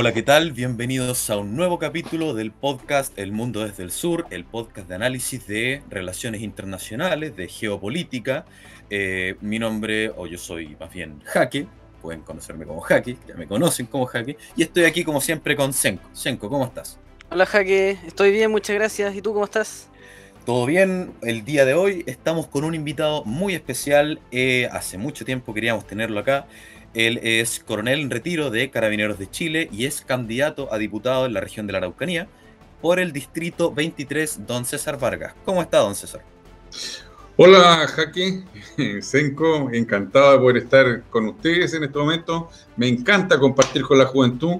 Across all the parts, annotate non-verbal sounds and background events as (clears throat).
Hola, ¿qué tal? Bienvenidos a un nuevo capítulo del podcast El Mundo desde el Sur, el podcast de análisis de relaciones internacionales, de geopolítica. Eh, mi nombre, o yo soy más bien Jaque, pueden conocerme como Jaque, ya me conocen como Jaque, y estoy aquí como siempre con Senko. Senko, ¿cómo estás? Hola Jaque, estoy bien, muchas gracias. ¿Y tú cómo estás? Todo bien, el día de hoy estamos con un invitado muy especial. Eh, hace mucho tiempo queríamos tenerlo acá. Él es coronel en retiro de Carabineros de Chile y es candidato a diputado en la región de la Araucanía por el distrito 23, don César Vargas. ¿Cómo está, don César? Hola, Jaque, (laughs) Senko, encantado de poder estar con ustedes en este momento. Me encanta compartir con la juventud.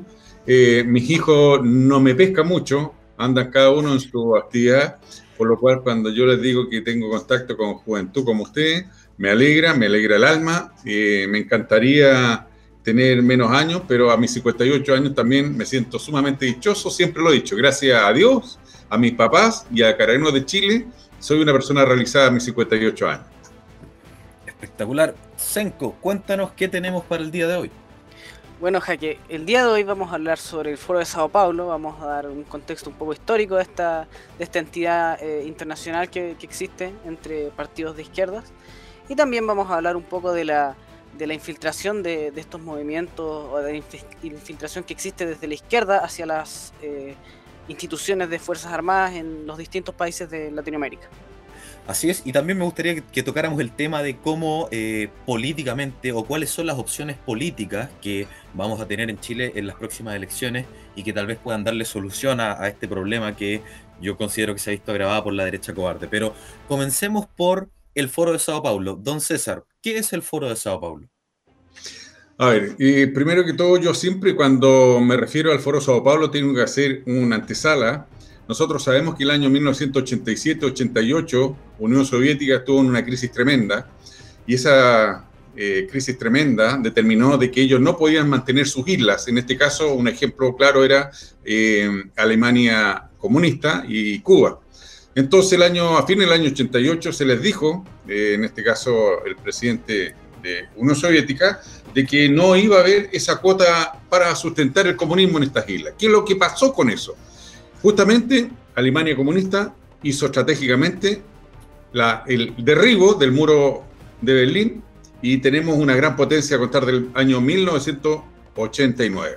Eh, mis hijos no me pescan mucho, andan cada uno en su actividad, por lo cual cuando yo les digo que tengo contacto con juventud como ustedes, me alegra, me alegra el alma. Eh, me encantaría tener menos años, pero a mis 58 años también me siento sumamente dichoso, siempre lo he dicho, gracias a Dios, a mis papás y a Carabineros de Chile, soy una persona realizada a mis 58 años. Espectacular. Senko, cuéntanos qué tenemos para el día de hoy. Bueno, Jaque, el día de hoy vamos a hablar sobre el Foro de Sao Paulo, vamos a dar un contexto un poco histórico de esta, de esta entidad eh, internacional que, existe entre partidos de izquierdas y también vamos a hablar un poco de la, de la infiltración de, estos movimientos o de la infiltración que existe desde la izquierda hacia las eh, instituciones de Fuerzas Armadas en los distintos países de Latinoamérica. Así es, y también me gustaría que, tocáramos el tema de cómo eh, políticamente o cuáles son las opciones políticas que vamos a tener en Chile en las próximas elecciones y que tal vez puedan darle solución a, este problema que yo considero que se ha visto agravado por la derecha cobarde. Pero comencemos por el Foro de Sao Paulo. Don César, ¿qué es el Foro de Sao Paulo? A ver, primero que todo, yo siempre cuando me refiero al Foro de Sao Paulo tengo que hacer una antesala nosotros sabemos que el año 1987-88 Unión Soviética estuvo en una crisis tremenda y esa eh, crisis tremenda determinó de que ellos no podían mantener sus islas. En este caso, un ejemplo claro era eh, Alemania comunista y Cuba. Entonces, el año, a fin del año 88 se les dijo, eh, en este caso el presidente de Unión Soviética, de que no iba a haber esa cuota para sustentar el comunismo en estas islas. ¿Qué es lo que pasó con eso? Justamente, Alemania comunista hizo estratégicamente el derribo del muro de Berlín y tenemos una gran potencia a contar del año 1989.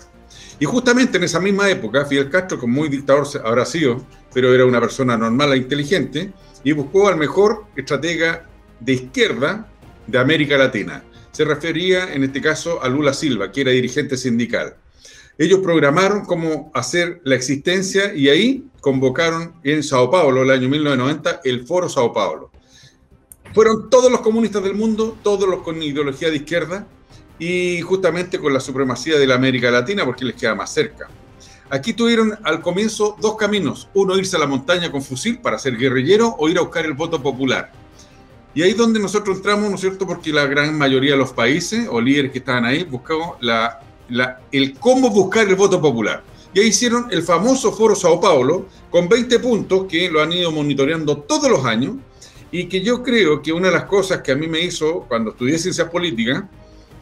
Y justamente en esa misma época, Fidel Castro, como muy dictador habrá sido, pero era una persona normal e inteligente, y buscó al mejor estratega de izquierda de América Latina. Se refería en este caso a Lula Silva, que era dirigente sindical. Ellos programaron cómo hacer la existencia y ahí convocaron en Sao Paulo, el año 1990, el Foro Sao Paulo. Fueron todos los comunistas del mundo, todos los con ideología de izquierda y justamente con la supremacía de la América Latina porque les queda más cerca. Aquí tuvieron al comienzo dos caminos, uno irse a la montaña con fusil para ser guerrillero o ir a buscar el voto popular. Y ahí es donde nosotros entramos, ¿no es cierto? Porque la gran mayoría de los países o líderes que estaban ahí buscaban el cómo buscar el voto popular. Y ahí hicieron el famoso Foro Sao Paulo con 20 puntos que lo han ido monitoreando todos los años y que yo creo que una de las cosas que a mí me hizo cuando estudié ciencias políticas,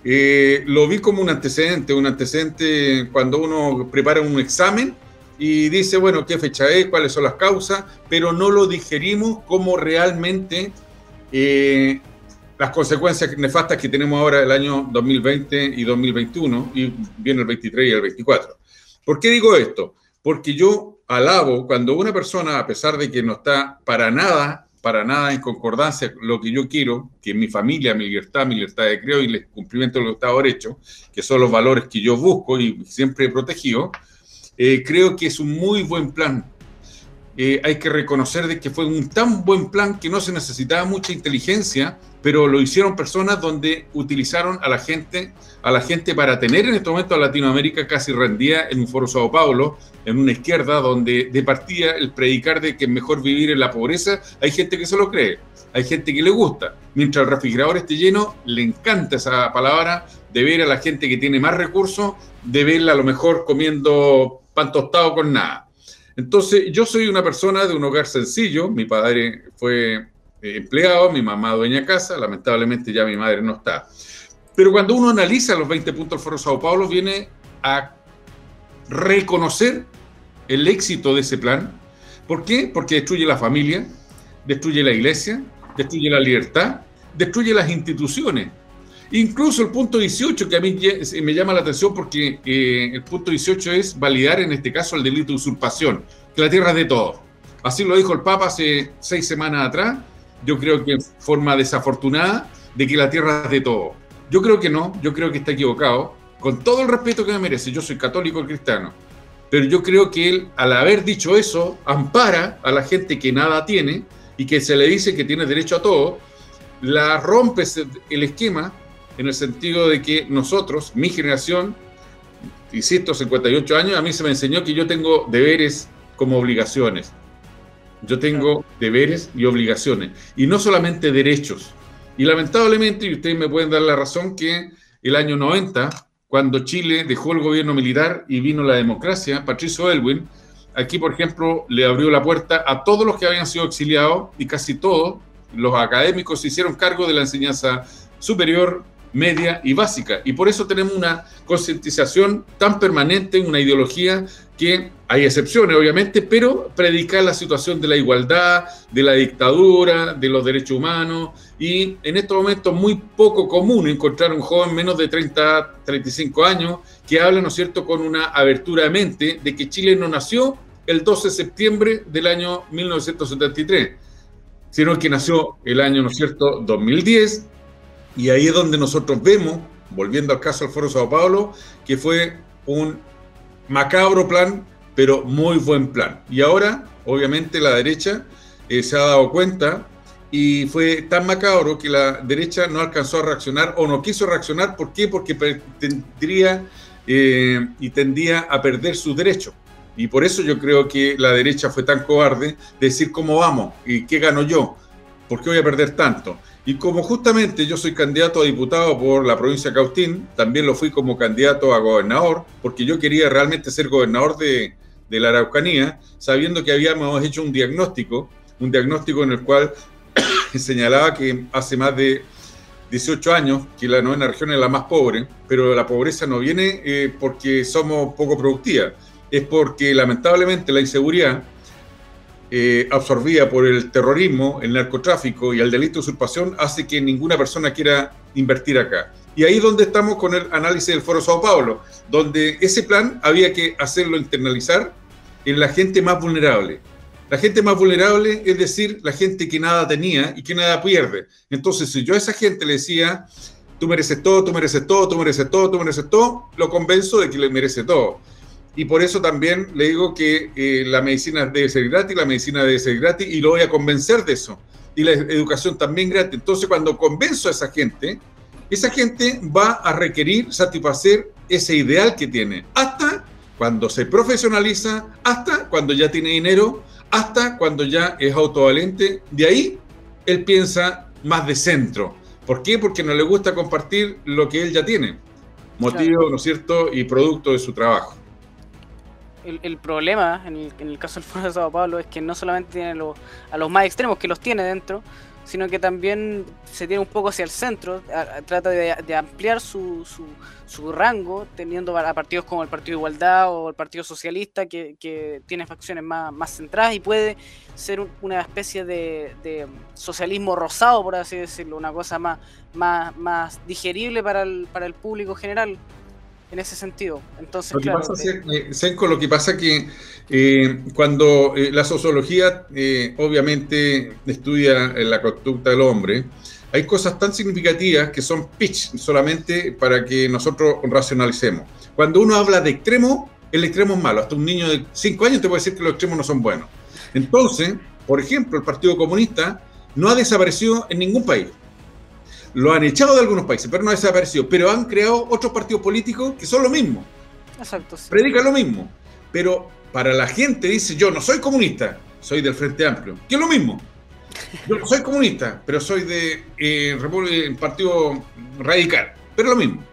eh, lo vi como un antecedente, un antecedente cuando uno prepara un examen y dice, bueno, qué fecha es, cuáles son las causas, pero no lo digerimos como realmente eh, las consecuencias nefastas que tenemos ahora el año 2020 y 2021 y viene el 23 y el 24. ¿Por qué digo esto? Porque yo alabo cuando una persona, a pesar de que no está para nada, para nada en concordancia con lo que yo quiero, que mi familia, mi libertad, mi libertad de creo y el cumplimiento de los Estados derechos, que son los valores que yo busco y siempre he protegido, eh, creo que es un muy buen plan eh, hay que reconocer de que fue un tan buen plan que no se necesitaba mucha inteligencia, pero lo hicieron personas donde utilizaron a la gente, a la gente para tener en este momento a Latinoamérica casi rendida en un foro Sao Paulo, en una izquierda donde de partida el predicar de que es mejor vivir en la pobreza, hay gente que se lo cree, hay gente que le gusta. Mientras el refrigerador esté lleno, le encanta esa palabra de ver a la gente que tiene más recursos, de verla a lo mejor comiendo pan tostado con nada. Entonces, yo soy una persona de un hogar sencillo, mi padre fue eh, empleado, mi mamá dueña casa, lamentablemente ya mi madre no está. Pero cuando uno analiza los 20 puntos del Foro Sao Paulo, viene a reconocer el éxito de ese plan. ¿Por qué? Porque destruye la familia, destruye la iglesia, destruye la libertad, destruye las instituciones. Incluso el punto 18, que a mí me llama la atención porque eh, el punto 18 es validar en este caso el delito de usurpación, que la tierra es de todos. Así lo dijo el Papa hace seis semanas atrás, yo creo que en forma desafortunada, de que la tierra es de todos. Yo creo que no, yo creo que está equivocado, con todo el respeto que me merece, yo soy católico cristiano, pero yo creo que él, al haber dicho eso, ampara a la gente que nada tiene y que se le dice que tiene derecho a todo, la rompe el esquema en el sentido de que nosotros, mi generación, insisto, 58 años, a mí se me enseñó que yo tengo deberes como obligaciones. Yo tengo deberes y obligaciones, y no solamente derechos. Y lamentablemente, y ustedes me pueden dar la razón, que el año 90, cuando Chile dejó el gobierno militar y vino la democracia, Patricio Elwin, aquí, por ejemplo, le abrió la puerta a todos los que habían sido exiliados y casi todos los académicos se hicieron cargo de la enseñanza superior, media y básica. Y por eso tenemos una concientización tan permanente, una ideología que hay excepciones, obviamente, pero predica la situación de la igualdad, de la dictadura, de los derechos humanos. Y en estos momentos muy poco común encontrar un joven menos de 30, 35 años que habla, ¿no es cierto?, con una abertura de mente de que Chile no nació el 12 de septiembre del año 1973, sino que nació el año, ¿no es cierto?, 2010 y ahí es donde nosotros vemos, volviendo al caso del Foro Sao Paulo, que fue un macabro plan, pero muy buen plan. Y ahora, obviamente, la derecha eh, se ha dado cuenta y fue tan macabro que la derecha no alcanzó a reaccionar o no quiso reaccionar. ¿Por qué? Porque tendría eh, y tendía a perder su derecho. Y por eso yo creo que la derecha fue tan cobarde de decir cómo vamos y qué gano yo, por qué voy a perder tanto. Y como justamente yo soy candidato a diputado por la provincia de Cautín, también lo fui como candidato a gobernador, porque yo quería realmente ser gobernador de, la Araucanía, sabiendo que habíamos hecho un diagnóstico, un diagnóstico en el cual (coughs) señalaba que hace más de 18 años que la novena región es la más pobre, pero la pobreza no viene eh, porque somos poco productivas, es porque lamentablemente la inseguridad eh, absorbida por el terrorismo, el narcotráfico y el delito de usurpación hace que ninguna persona quiera invertir acá. Y ahí es donde estamos con el análisis del Foro Sao Paulo, donde ese plan había que hacerlo internalizar en la gente más vulnerable. La gente más vulnerable es decir, la gente que nada tenía y que nada pierde. Entonces, si yo a esa gente le decía, tú mereces todo, tú mereces todo, tú mereces todo, tú mereces todo, lo convenzo de que le merece todo y por eso también le digo que eh, la medicina debe ser gratis, la medicina debe ser gratis y lo voy a convencer de eso. Y la educación también gratis. Entonces, cuando convenzo a esa gente, esa gente va a requerir satisfacer ese ideal que tiene, hasta cuando se profesionaliza, hasta cuando ya tiene dinero, hasta cuando ya es autovalente. De ahí, él piensa más de centro. ¿Por qué? Porque no le gusta compartir lo que él ya tiene. Motivo, ¿no es cierto? Y producto de su trabajo el, problema en el, caso del Foro de Sao Paulo es que no solamente tiene a los más extremos, que los tiene dentro, sino que también se tiene un poco hacia el centro, trata de, ampliar su, su, rango, teniendo a partidos como el Partido Igualdad o el Partido Socialista, que, tiene facciones más, más centradas y puede ser una especie de, socialismo rosado, por así decirlo, una cosa más, más, más digerible para el, para el público general en ese sentido. Entonces, lo que pasa, eh, Senko, lo que pasa que eh, cuando eh, la sociología obviamente estudia la conducta del hombre, hay cosas tan significativas que son pitch solamente para que nosotros racionalicemos. Cuando uno habla de extremo, el extremo es malo. Hasta un niño de 5 años te puede decir que los extremos no son buenos. Entonces, por ejemplo, el Partido Comunista no ha desaparecido en ningún país lo han echado de algunos países, pero no ha desaparecido. Pero han creado otros partidos políticos que son lo mismo. Exacto. Predican lo mismo. Pero para la gente dice, yo no soy comunista, soy del Frente Amplio. Que es lo mismo. Yo no soy comunista, pero soy de eh, Partido Radical. Pero lo mismo.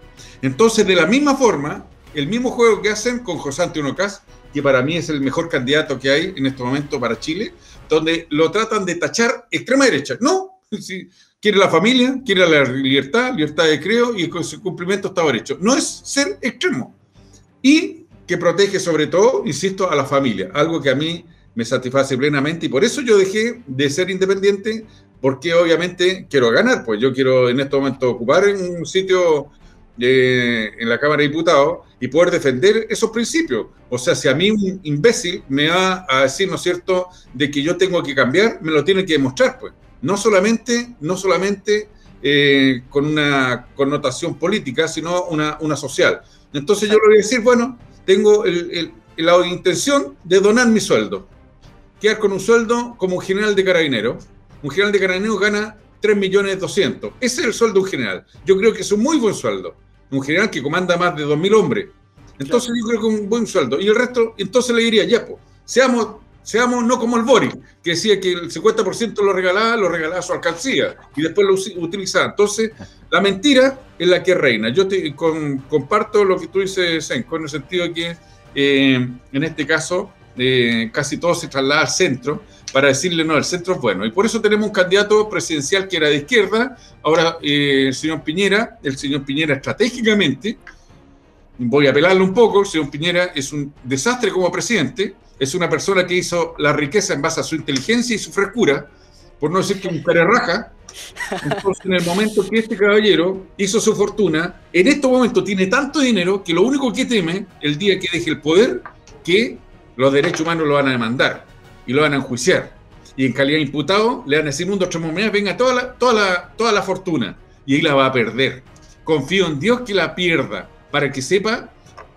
Entonces, de la misma forma, el mismo juego que hacen con José Antonio Cas, que para mí es el mejor candidato que hay en este momento para Chile, donde lo tratan de tachar extrema derecha. No, (laughs) si, quiere la familia, quiere la libertad, libertad de creo y con su cumplimiento está derecho. No es ser extremo. Y que protege sobre todo, insisto, a la familia, algo que a mí me satisface plenamente y por eso yo dejé de ser independiente, porque obviamente quiero ganar, pues yo quiero en este momento ocupar un sitio eh, en la Cámara de Diputados y poder defender esos principios. O sea, si a mí un imbécil me va a decir, ¿no es cierto?, de que yo tengo que cambiar, me lo tiene que demostrar, pues. No solamente, no solamente eh, con una connotación política, sino una, una social. Entonces yo le voy a decir, bueno, tengo el, la intención de donar mi sueldo. Quedar con un sueldo como un general de carabinero. Un general de carabinero gana 3 millones 200. Ese es el sueldo de un general. Yo creo que es un muy buen sueldo. Un general que comanda más de 2.000 hombres. Entonces yo creo que es un buen sueldo. Y el resto, entonces le diría, ya, pues, seamos, seamos no como el Boric, que decía que el 50% lo regalaba, lo regalaba a su alcancía y después lo utilizaba. Entonces, la mentira es la que reina. Yo comparto lo que tú dices, Senko, en el sentido de que eh, en este caso eh, casi todo se traslada al centro para decirle no, el centro es bueno. Y por eso tenemos un candidato presidencial que era de izquierda, ahora eh, el señor Piñera, el señor Piñera estratégicamente, voy a apelarle un poco, el señor Piñera es un desastre como presidente, es una persona que hizo la riqueza en base a su inteligencia y su frescura, por no decir que un raja. Entonces, en el momento que este caballero hizo su fortuna, en este momento tiene tanto dinero que lo único que teme el día que deje el poder, que los derechos humanos lo van a demandar y lo van a enjuiciar. Y en calidad de imputado le van a decir, mundo monedas, venga toda la, toda, la, toda la fortuna. Y ahí la va a perder. Confío en Dios que la pierda, para que sepa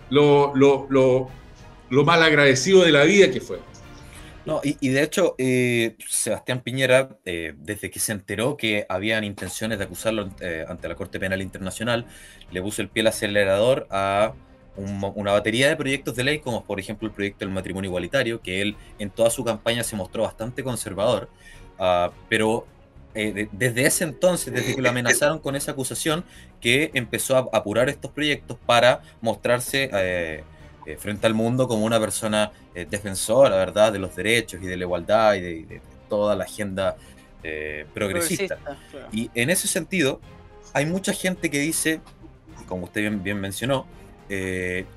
lo, lo, lo, lo mal agradecido de la vida que fue. No, y, de hecho, eh, Sebastián Piñera, eh, desde que se enteró que habían intenciones de acusarlo eh, ante la Corte Penal Internacional, le puso el pie al acelerador a una batería de proyectos de ley, como por ejemplo el proyecto del matrimonio igualitario, que él en toda su campaña se mostró bastante conservador, ah, pero desde ese entonces, desde que lo amenazaron con esa acusación, que empezó a apurar estos proyectos para mostrarse frente al mundo como una persona eh, defensora, ¿verdad?, de los derechos y de la igualdad y de, toda la agenda eh, progresista. Y en ese sentido, hay mucha gente que dice, como usted bien, bien mencionó,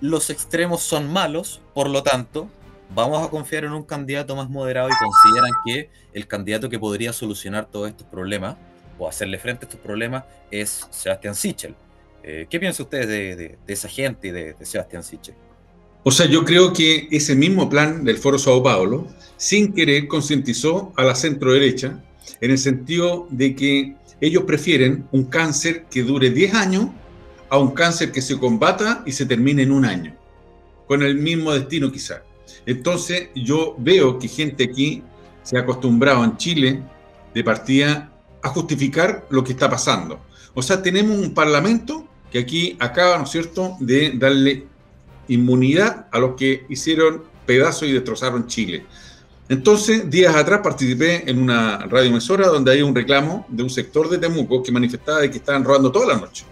los extremos son malos, por lo tanto, vamos a confiar en un candidato más moderado y consideran que el candidato que podría solucionar todos estos problemas o hacerle frente a estos problemas es Sebastián Sichel. ¿Qué piensa usted de, esa gente y de, de Sebastián Sichel? O sea, yo creo que ese mismo plan del Foro Sao Paulo, sin querer, concientizó a la centro derecha en el sentido de que ellos prefieren un cáncer que dure 10 años a un cáncer que se combata y se termine en un año, con el mismo destino quizá. Entonces yo veo que gente aquí se ha acostumbrado en Chile de partida a justificar lo que está pasando. O sea, tenemos un parlamento que aquí acaba, ¿no es cierto?, de darle inmunidad a los que hicieron pedazos y destrozaron Chile. Entonces, días atrás participé en una radioemisora donde hay un reclamo de un sector de Temuco que manifestaba de que estaban robando toda la noche.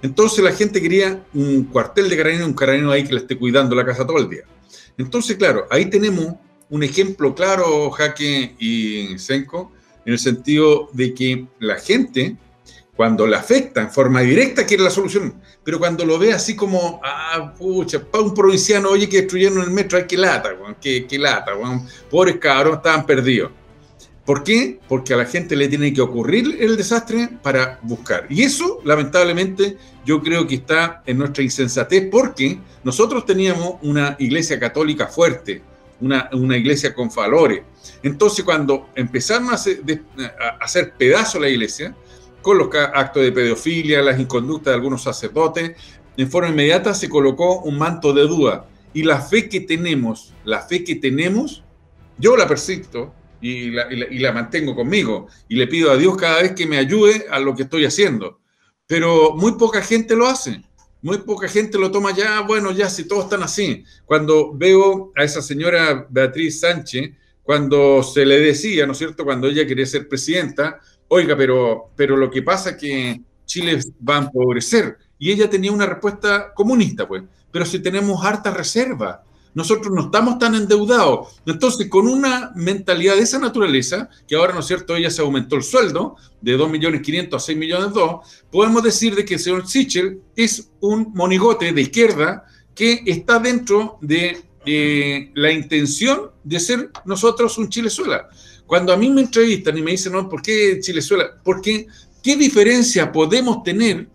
Entonces la gente quería un cuartel de carabineros, un carabinero ahí que le esté cuidando la casa todo el día. Entonces, claro, ahí tenemos un ejemplo claro, Jaque y Senko, en el sentido de que la gente cuando le afecta en forma directa, quiere la solución. Pero cuando lo ve así como, ah, pucha, para un provinciano, oye, que destruyeron el metro, ay, qué lata, qué, lata, pobres cabros, estaban perdidos. ¿Por qué? Porque a la gente le tiene que ocurrir el desastre para buscar. Y eso, lamentablemente, yo creo que está en nuestra insensatez porque nosotros teníamos una iglesia católica fuerte, una, una iglesia con valores. Entonces, cuando empezaron a hacer, a hacer pedazo la iglesia, con los actos de pedofilia, las inconductas de algunos sacerdotes, en forma inmediata se colocó un manto de duda. Y la fe que tenemos, la fe que tenemos, yo la persisto y la, mantengo conmigo. Y le pido a Dios cada vez que me ayude a lo que estoy haciendo. Pero muy poca gente lo hace. Muy poca gente lo toma ya, bueno, ya si todos están así. Cuando veo a esa señora Beatriz Sánchez, cuando se le decía, ¿no es cierto?, cuando ella quería ser presidenta, oiga, pero, pero lo que pasa es que Chile va a empobrecer. Y ella tenía una respuesta comunista, pues. Pero si tenemos harta reserva, nosotros no estamos tan endeudados. Entonces, con una mentalidad de esa naturaleza, que ahora, ¿no es cierto?, ella se aumentó el sueldo de 2.500.000 a 6 millones 2, podemos decir de que el señor Sichel es un monigote de izquierda que está dentro de eh, la intención de ser nosotros un Chilezuela. Cuando a mí me entrevistan y me dicen, no, ¿por qué Chilezuela? Porque, ¿qué diferencia podemos tener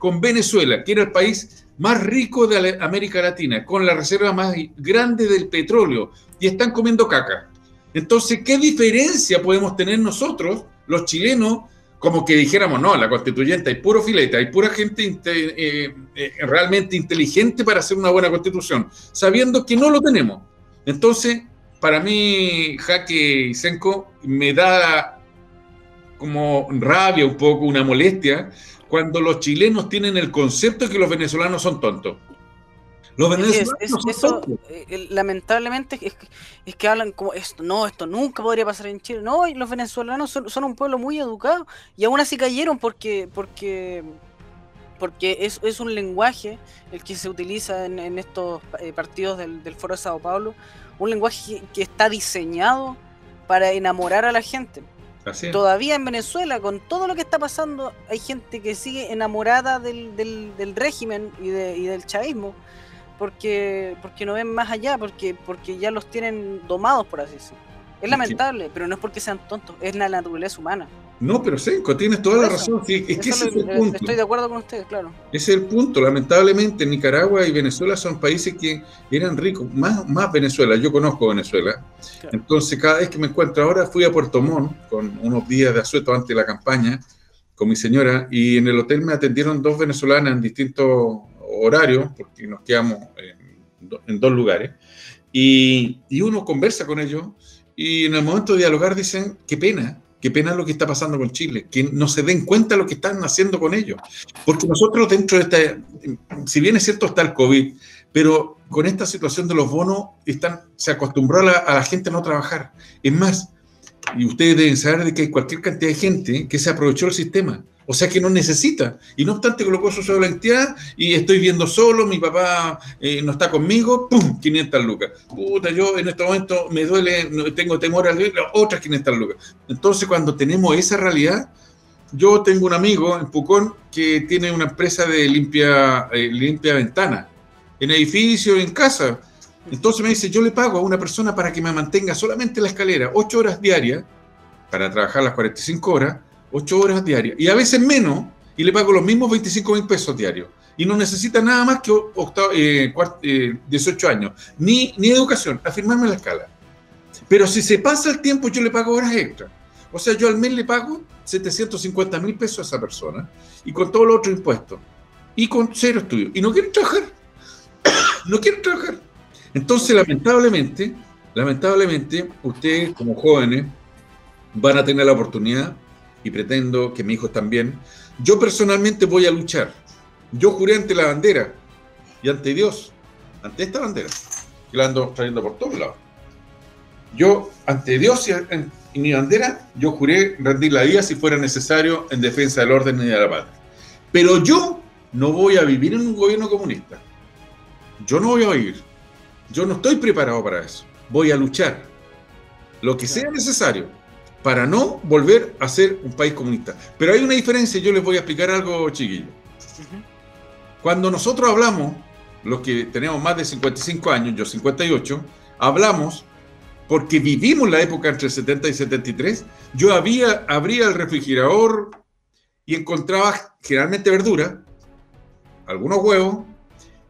con Venezuela, que era el país más rico de América Latina, con la reserva más grande del petróleo, y están comiendo caca? Entonces, ¿qué diferencia podemos tener nosotros, los chilenos, como que dijéramos, no, la constituyente hay puro filete, hay pura gente eh, eh, realmente inteligente para hacer una buena constitución, sabiendo que no lo tenemos. Entonces, para mí, Jaque y Senko me da como rabia un poco, una molestia, cuando los chilenos tienen el concepto de que los venezolanos son tontos. Los venezolanos eso, eh, lamentablemente es, que hablan como esto, no, esto nunca podría pasar en Chile. No, y los venezolanos son, un pueblo muy educado y aún así cayeron porque porque porque es, es un lenguaje el que se utiliza en, estos eh, partidos del, Foro de Sao Paulo, un lenguaje que, está diseñado para enamorar a la gente. Todavía en Venezuela, con todo lo que está pasando, hay gente que sigue enamorada del, del, régimen y, de, y del chavismo porque, porque no ven más allá, porque, porque ya los tienen domados, por así decirlo. Es lamentable, pero no es porque sean tontos, es la naturaleza humana. No, pero Senko, tienes toda la razón. es que ese es el punto. Estoy de acuerdo con ustedes, claro. Ese es el punto. Lamentablemente, Nicaragua y Venezuela son países que eran ricos, más, más Venezuela. Yo conozco Venezuela. Entonces, cada vez que me encuentro ahora, fui a Puerto Montt con unos días de asueto antes de la campaña con mi señora y en el hotel me atendieron dos venezolanas en distintos horarios, porque nos quedamos en, dos lugares, y, y, uno conversa con ellos y en el momento de dialogar dicen, qué pena, qué pena lo que está pasando con Chile, que no se den cuenta lo que están haciendo con ellos. Porque nosotros dentro de esta, si bien es cierto está el COVID, pero con esta situación de los bonos están, se acostumbró a la, gente a no trabajar. Es más, y ustedes deben saber de que hay cualquier cantidad de gente que se aprovechó del sistema. O sea que no necesita. Y no obstante colocó su la entidad y estoy viendo solo, mi papá eh, no está conmigo, ¡pum! 500 lucas. Puta, yo en este momento me duele, tengo temor a otras 500 lucas. Entonces cuando tenemos esa realidad, yo tengo un amigo en Pucón que tiene una empresa de limpia, eh, limpia ventana, en edificio, en casa. Entonces me dice, yo le pago a una persona para que me mantenga solamente la escalera, 8 horas diarias, para trabajar las 45 horas, 8 horas diarias, y a veces menos, y le pago los mismos 25 mil pesos diarios. Y no necesita nada más que 18 eh, años, ni, ni educación, afirmarme la escala. Pero si se pasa el tiempo, yo le pago horas extra. O sea, yo al mes le pago 750 mil pesos a esa persona, y con todos los otros impuestos, y con cero estudios. Y no quieren trabajar. (coughs) no quieren trabajar. Entonces, lamentablemente, lamentablemente, ustedes como jóvenes van a tener la oportunidad y pretendo que mi hijo también. Yo personalmente voy a luchar. Yo juré ante la bandera y ante Dios, ante esta bandera, que la ando trayendo por todos lados. Yo, ante Dios y, mi bandera, yo juré rendir la vida si fuera necesario en defensa del orden y de la paz. Pero yo no voy a vivir en un gobierno comunista. Yo no voy a vivir. Yo no estoy preparado para eso. Voy a luchar. Lo que sea necesario para no volver a ser un país comunista. Pero hay una diferencia, yo les voy a explicar algo, chiquillo. Cuando nosotros hablamos, los que tenemos más de 55 años, yo 58, hablamos porque vivimos la época entre 70 y 73, yo había, abría el refrigerador y encontraba generalmente verdura, algunos huevos,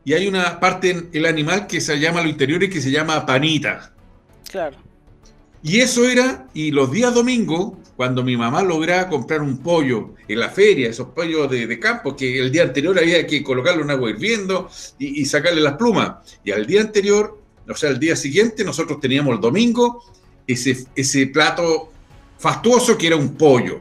y hay una parte en el animal que se llama lo interior y que se llama panita. Claro. Y eso era, y los días domingos, cuando mi mamá lograba comprar un pollo en la feria, esos pollos de, campo, que el día anterior había que colocarlo en agua hirviendo y, sacarle las plumas. Y al día anterior, o sea, al día siguiente, nosotros teníamos el domingo ese, ese plato fastuoso que era un pollo.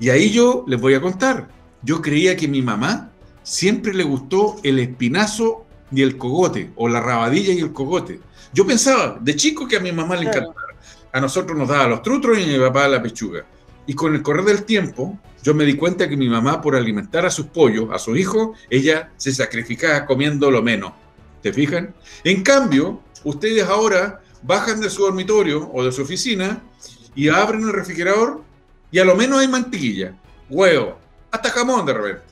Y ahí yo les voy a contar, yo creía que mi mamá siempre le gustó el espinazo y el cogote, o la rabadilla y el cogote. Yo pensaba de chico que a mi mamá le encantaba a nosotros nos daba los trutros y mi papá la pechuga. Y con el correr del tiempo, yo me di cuenta que mi mamá, por alimentar a sus pollos, a sus hijos, ella se sacrificaba comiendo lo menos. ¿Te fijan? En cambio, ustedes ahora bajan de su dormitorio o de su oficina y abren el refrigerador y a lo menos hay mantequilla, huevo, hasta jamón de repente.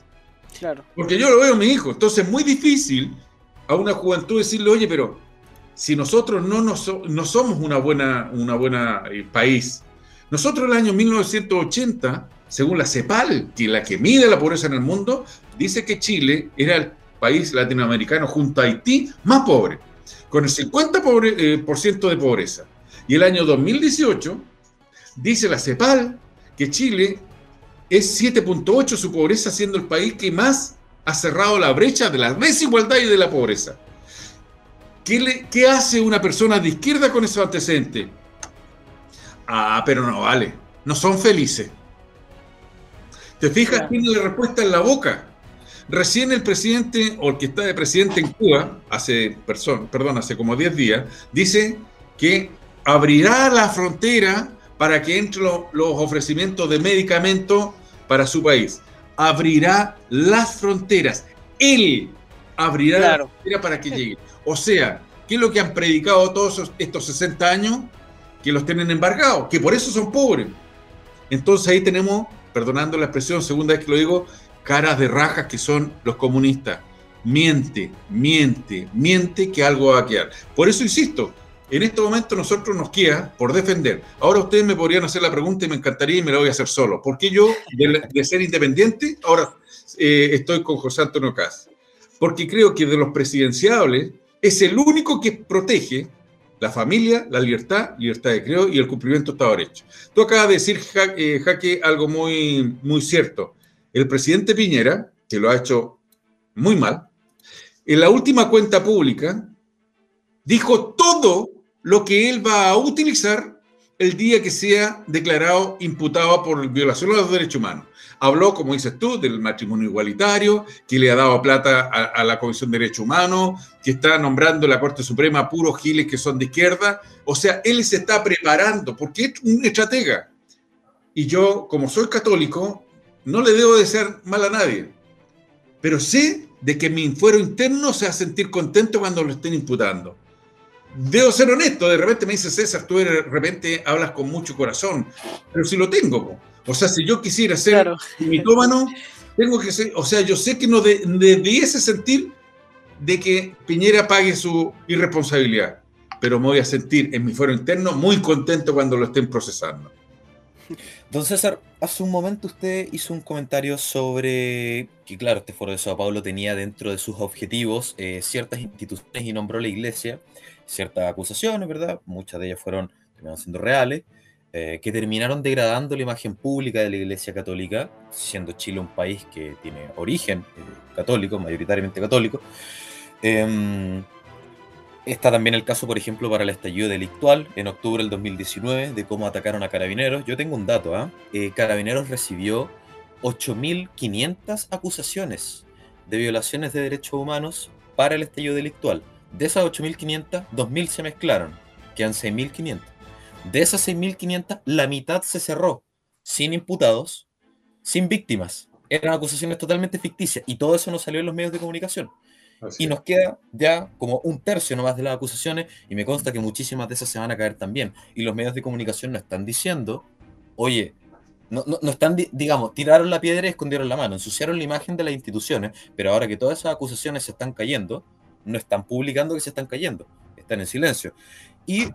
Claro. Porque yo lo veo a mi hijo. Entonces es muy difícil a una juventud decirle, oye, pero si nosotros no, no somos una buena, eh, país, nosotros el año 1980, según la CEPAL, que la que mide la pobreza en el mundo, dice que Chile era el país latinoamericano junto a Haití más pobre, con el 50% eh, de pobreza. Y el año 2018 dice la CEPAL que Chile es 7.8 su pobreza, siendo el país que más ha cerrado la brecha de la desigualdad y de la pobreza. ¿Qué, qué hace una persona de izquierda con esos antecedentes? Ah, pero no vale. No son felices. ¿Te fijas? Tiene la respuesta en la boca. Recién el presidente, o el que está de presidente en Cuba, hace, perdón, hace como 10 días, dice que abrirá la frontera para que entren los ofrecimientos de medicamentos para su país. Abrirá las fronteras. Él abrirá la frontera para que llegue. O sea, ¿qué es lo que han predicado todos estos 60 años? Que los tienen embargados, que por eso son pobres. Entonces ahí tenemos, perdonando la expresión, segunda vez que lo digo, caras de rajas que son los comunistas. Miente, miente, miente que algo va a quedar. Por eso insisto, en este momento nosotros nos queda por defender. Ahora ustedes me podrían hacer la pregunta y me encantaría y me la voy a hacer solo. ¿Por qué yo, de, ser independiente, ahora eh, estoy con José Antonio Cas? Porque creo que de los presidenciables es el único que protege la familia, la libertad, libertad de creo y el cumplimiento de Estado de Derecho. Tú acabas de decir, eh, Jaque, algo muy, muy cierto. El presidente Piñera, que lo ha hecho muy mal, en la última cuenta pública dijo todo lo que él va a utilizar el día que sea declarado imputado por violación de los derechos humanos. Habló, como dices tú, del matrimonio igualitario, que le ha dado plata a, la Comisión de Derechos Humanos, que está nombrando la Corte Suprema puros giles que son de izquierda. O sea, él se está preparando, porque es un estratega. Y yo, como soy católico, no le debo desear mal a nadie. Pero sé de que mi fuero interno se va a sentir contento cuando lo estén imputando debo ser honesto, de repente me dice César, tú de repente hablas con mucho corazón, pero si lo tengo, o sea, si yo quisiera ser mitómano, tengo que ser, o sea, yo sé que no debiese sentir de que Piñera pague su irresponsabilidad, pero me voy a sentir en mi fuero interno muy contento cuando lo estén procesando. Don César, hace un momento usted hizo un comentario sobre que, claro, este foro de Sao Paulo tenía dentro de sus objetivos eh, ciertas instituciones y nombró la iglesia ciertas acusaciones, ¿verdad? Muchas de ellas fueron terminaron siendo reales, eh, que terminaron degradando la imagen pública de la Iglesia Católica, siendo Chile un país que tiene origen eh, católico, mayoritariamente católico. Em, está también el caso, por ejemplo, para el estallido delictual en octubre del 2019, de cómo atacaron a carabineros. Yo tengo un dato, ¿ah? ¿eh? Carabineros recibió 8.500 acusaciones de violaciones de derechos humanos para el estallido delictual. De esas 8.500, 2.000 se mezclaron, quedan 6.500. De esas 6.500, la mitad se cerró, sin imputados, sin víctimas. Eran acusaciones totalmente ficticias y todo eso no salió en los medios de comunicación. y nos queda ya como un tercio nomás de las acusaciones y me consta que muchísimas de esas se van a caer también. Y los medios de comunicación no están diciendo, oye, no, no, no, están, digamos, tiraron la piedra y escondieron la mano, ensuciaron la imagen de las instituciones, pero ahora que todas esas acusaciones se están cayendo, no están publicando que se están cayendo, están en silencio. Y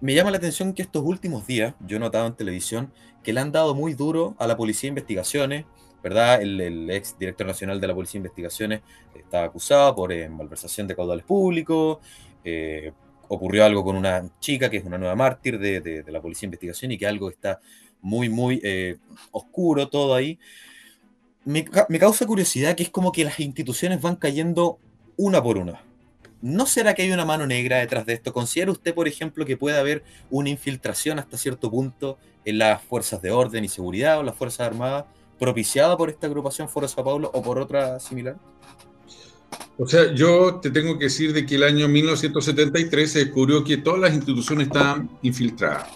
me llama la atención que estos últimos días, yo he notado en televisión, que le han dado muy duro a la Policía de Investigaciones, ¿verdad? El, ex director nacional de la Policía de Investigaciones está acusado por eh, malversación de caudales públicos, eh, ocurrió algo con una chica que es una nueva mártir de, la Policía de Investigación y que algo está muy, muy eh, oscuro todo ahí. Me, me causa curiosidad que es como que las instituciones van cayendo una por una. ¿No será que hay una mano negra detrás de esto? ¿Considera usted, por ejemplo, que puede haber una infiltración hasta cierto punto en las fuerzas de orden y seguridad o las fuerzas armadas propiciada por esta agrupación Foro Sao Paulo o por otra similar? O sea, yo te tengo que decir de que el año 1973 se descubrió que todas las instituciones estaban infiltradas.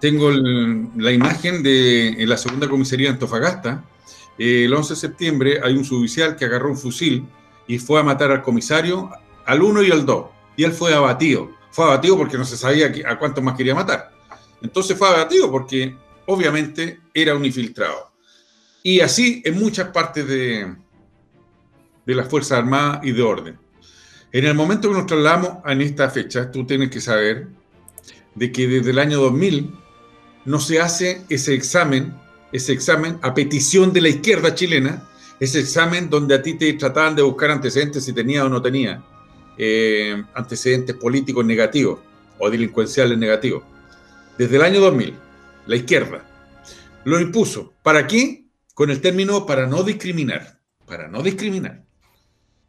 Tengo la imagen de la segunda comisaría de Antofagasta. el 11 de septiembre hay un suboficial que agarró un fusil y fue a matar al comisario, al 1 y al 2. Y él fue abatido. Fue abatido porque no se sabía a cuántos más quería matar. Entonces fue abatido porque obviamente era un infiltrado. Y así en muchas partes de, de las Fuerzas Armadas y de orden. En el momento que nos trasladamos en esta fecha, tú tienes que saber de que desde el año 2000 no se hace ese examen, ese examen a petición de la izquierda chilena, ese examen donde a ti te trataban de buscar antecedentes si tenía o no tenía eh, antecedentes políticos negativos o delincuenciales negativos. Desde el año 2000, la izquierda lo impuso. ¿Para qué? Con el término para no discriminar. Para no discriminar.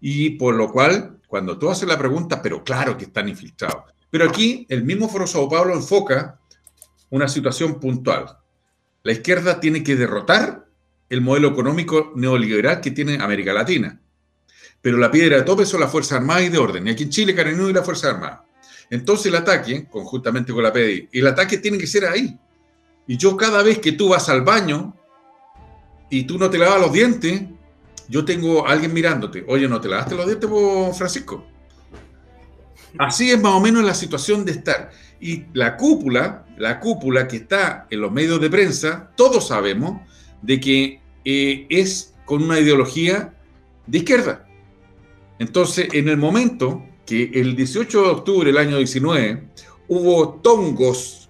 Y por lo cual, cuando tú haces la pregunta, pero claro que están infiltrados. Pero aquí el mismo Foro Sao Paulo enfoca una situación puntual. La izquierda tiene que derrotar el modelo económico neoliberal que tiene América Latina. Pero la piedra de tope son las Fuerzas Armadas y de orden. Y aquí en Chile, Cardenal y la Fuerza Armada. Entonces el ataque, conjuntamente con la PDI, el ataque tiene que ser ahí. Y yo cada vez que tú vas al baño y tú no te lavas los dientes, yo tengo a alguien mirándote. Oye, ¿no te lavaste los dientes, Francisco? Así es más o menos la situación de estar. Y la cúpula, la cúpula que está en los medios de prensa, todos sabemos de que eh, es con una ideología de izquierda. Entonces, en el momento que el 18 de octubre del año 19 hubo tongos,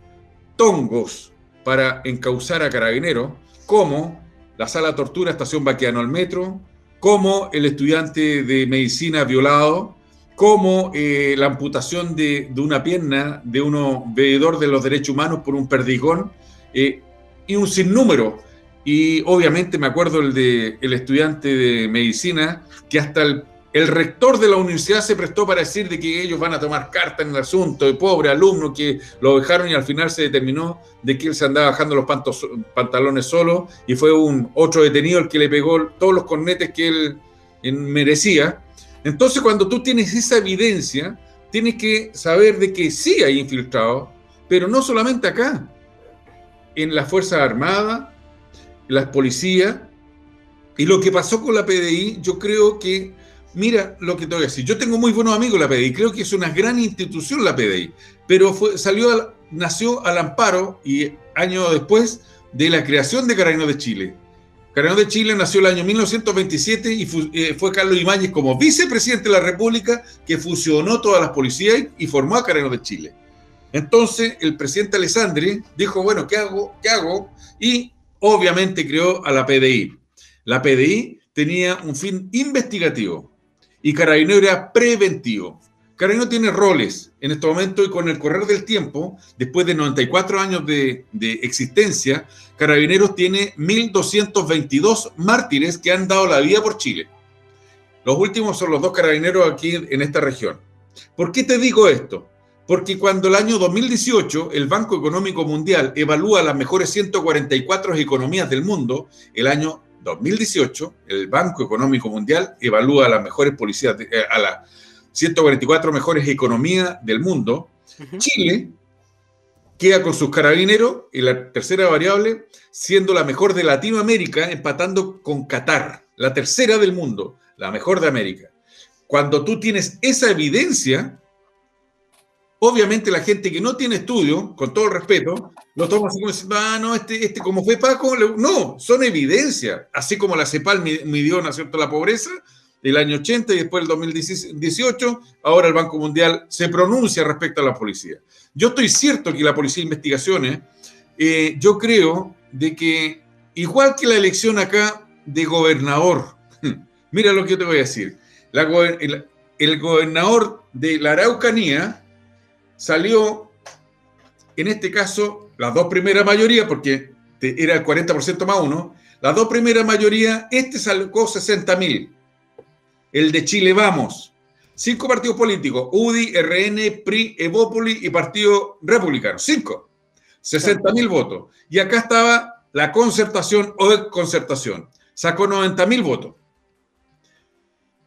tongos para encauzar a carabineros, como la sala tortura Estación Baquiano al Metro, como el estudiante de medicina violado, como eh, la amputación de, una pierna de uno veedor de los derechos humanos por un perdigón, eh, y un sinnúmero. Y obviamente me acuerdo el de el estudiante de medicina, que hasta el, el, rector de la universidad se prestó para decir de que ellos van a tomar carta en el asunto, de pobre alumno que lo dejaron y al final se determinó de que él se andaba bajando los pantalones solo y fue un otro detenido el que le pegó todos los cornetes que él merecía. Entonces, cuando tú tienes esa evidencia, tienes que saber de que sí hay infiltrados, pero no solamente acá, en las Fuerzas Armadas, las policías, y lo que pasó con la PDI, yo creo que, mira lo que te voy a decir, yo tengo muy buenos amigos la PDI, creo que es una gran institución la PDI, pero fue, salió, nació al amparo y años después de la creación de Carabineros de Chile. Cardenal de Chile nació el año 1927 y eh, fue Carlos Ibáñez como vicepresidente de la República que fusionó todas las policías y formó a Cardenal de Chile. Entonces el presidente Alessandri dijo, bueno, ¿qué hago? ¿Qué hago? Y obviamente creó a la PDI. La PDI tenía un fin investigativo y Carabinero era preventivo. Carabinero tiene roles en este momento y con el correr del tiempo, después de 94 años de, existencia, Carabineros tiene 1.222 mártires que han dado la vida por Chile. Los últimos son los dos carabineros aquí en esta región. ¿Por qué te digo esto? Porque cuando el año 2018 el Banco Económico Mundial evalúa las mejores 144 economías del mundo, el año 2018 el Banco Económico Mundial evalúa a las mejores policías, eh, a las 144 mejores economías del mundo, Chile queda con sus carabineros y la tercera variable siendo la mejor de Latinoamérica, empatando con Qatar, la tercera del mundo, la mejor de América. Cuando tú tienes esa evidencia, obviamente la gente que no tiene estudio, con todo el respeto, lo toma así como diciendo, ah, no, este, este como fue Paco, no, son evidencia, así como la CEPAL midió, ¿no es cierto?, la pobreza, del año 80 y después del 2018, ahora el Banco Mundial se pronuncia respecto a la policía. Yo estoy cierto que la Policía de Investigaciones, eh, yo creo de que, igual que la elección acá de gobernador, (laughs) mira lo que yo te voy a decir, el, gobernador de la Araucanía salió, en este caso, las dos primeras mayorías, porque era el 40% más uno, las dos primeras mayorías, este sacó 60 mil el de Chile Vamos. Cinco partidos políticos, UDI, RN, PRI, Evópoli y Partido Republicano. Cinco. 60 mil votos. Y acá estaba la concertación o concertación. Sacó 90 mil votos.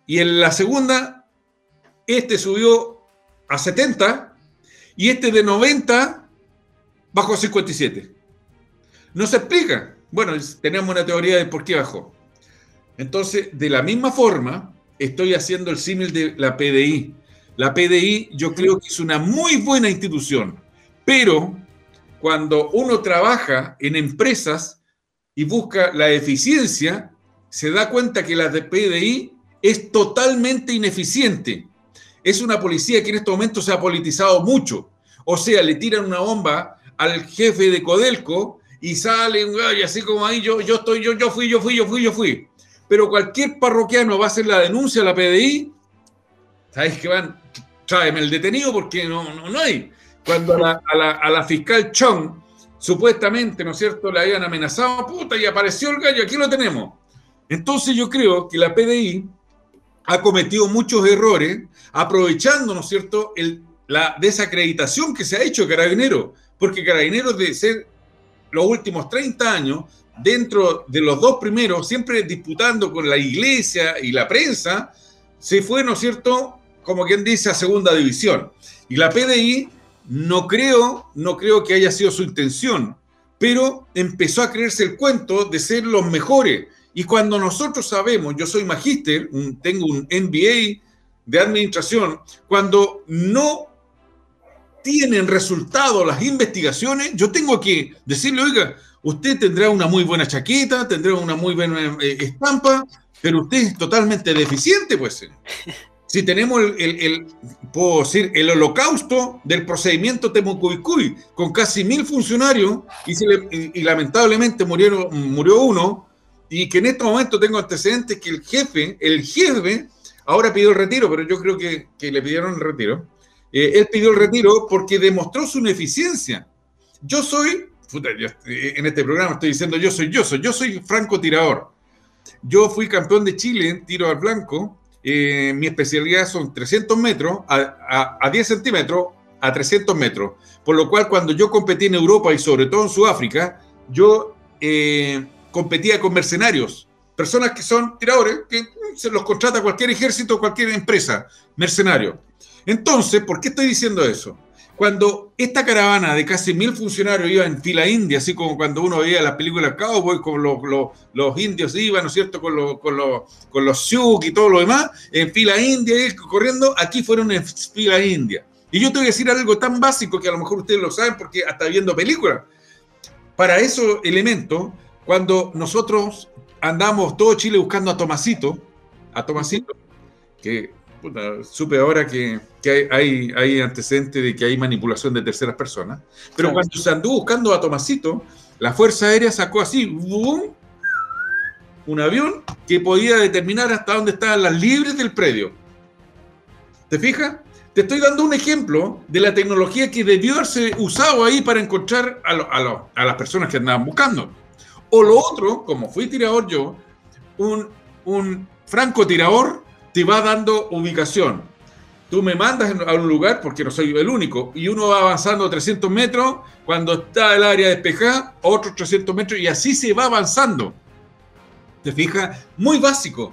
Y en la segunda, este subió a 70 y este de 90 bajó a 57. No se explica. Bueno, tenemos una teoría de por qué bajó. Entonces, de la misma forma, estoy haciendo el símil de la PDI. La PDI yo creo que es una muy buena institución, pero cuando uno trabaja en empresas y busca la eficiencia, se da cuenta que la de PDI es totalmente ineficiente. Es una policía que en estos momentos se ha politizado mucho. O sea, le tiran una bomba al jefe de Codelco y sale un gallo así como ahí, yo, yo estoy, yo, yo fui, yo fui, yo fui, yo fui. Pero cualquier parroquiano va a hacer la denuncia a la PDI, ¿sabes que van? Tráeme el detenido porque no, no, no hay. Cuando a la, a la, a la fiscal Chong supuestamente, ¿no es cierto?, le habían amenazado, puta, y apareció el gallo, aquí lo tenemos. Entonces yo creo que la PDI ha cometido muchos errores aprovechando, ¿no es cierto?, la desacreditación que se ha hecho de Carabineros, porque Carabineros de ser los últimos 30 años, dentro de los dos primeros, siempre disputando con la iglesia y la prensa, se fue, ¿no es cierto?, como quien dice, a segunda división. Y la PDI no creo, no creo que haya sido su intención, pero empezó a creerse el cuento de ser los mejores. Y cuando nosotros sabemos, yo soy magíster, tengo un MBA de administración, cuando no tienen resultado las investigaciones, yo tengo que decirle, oiga, usted tendrá una muy buena chaqueta, tendrá una muy buena eh, estampa, pero usted es totalmente deficiente, pues. Si tenemos el, el, puedo decir, el holocausto del procedimiento Temucuicuy, con casi mil funcionarios, y, y, y lamentablemente murieron, murió uno, y que en este momento tengo antecedentes que el jefe, el jefe, ahora pidió el retiro, pero yo creo que, que le pidieron el retiro. Eh, él pidió el retiro porque demostró su ineficiencia. Yo soy, yo, en este programa estoy diciendo yo soy yo, soy yo soy franco tirador. Yo fui campeón de Chile en tiro al blanco. Eh, mi especialidad son 300 metros a, a, a 10 centímetros a 300 metros. Por lo cual, cuando yo competí en Europa y sobre todo en Sudáfrica, yo eh, competía con mercenarios, personas que son tiradores, que se los contrata cualquier ejército, cualquier empresa, mercenario. Entonces, ¿por qué estoy diciendo eso? Cuando esta caravana de casi mil funcionarios iba en fila india, así como cuando uno veía las películas Cowboy, con los, los, los, indios iban, ¿no es cierto?, con, los, con, los, con los Sioux y todo lo demás, en fila india, corriendo, aquí fueron en fila india. Y yo te voy a decir algo tan básico que a lo mejor ustedes lo saben porque hasta viendo películas. Para esos elementos, cuando nosotros andamos todo Chile buscando a Tomasito, a Tomasito, que puta, supe ahora que, que hay, hay, antecedentes de que hay manipulación de terceras personas, pero claro. cuando se anduvo buscando a Tomasito, la Fuerza Aérea sacó así, boom, un avión que podía determinar hasta dónde estaban las libres del predio. ¿Te fijas? Te estoy dando un ejemplo de la tecnología que debió haberse usado ahí para encontrar a, lo, a, lo, a las personas que andaban buscando. O lo otro, como fui tirador yo, un, un francotirador te va dando ubicación. Tú me mandas a un lugar, porque no soy el único, y uno va avanzando 300 metros, cuando está el área despejada, otros 300 metros, y así se va avanzando. ¿Te fijas? Muy básico.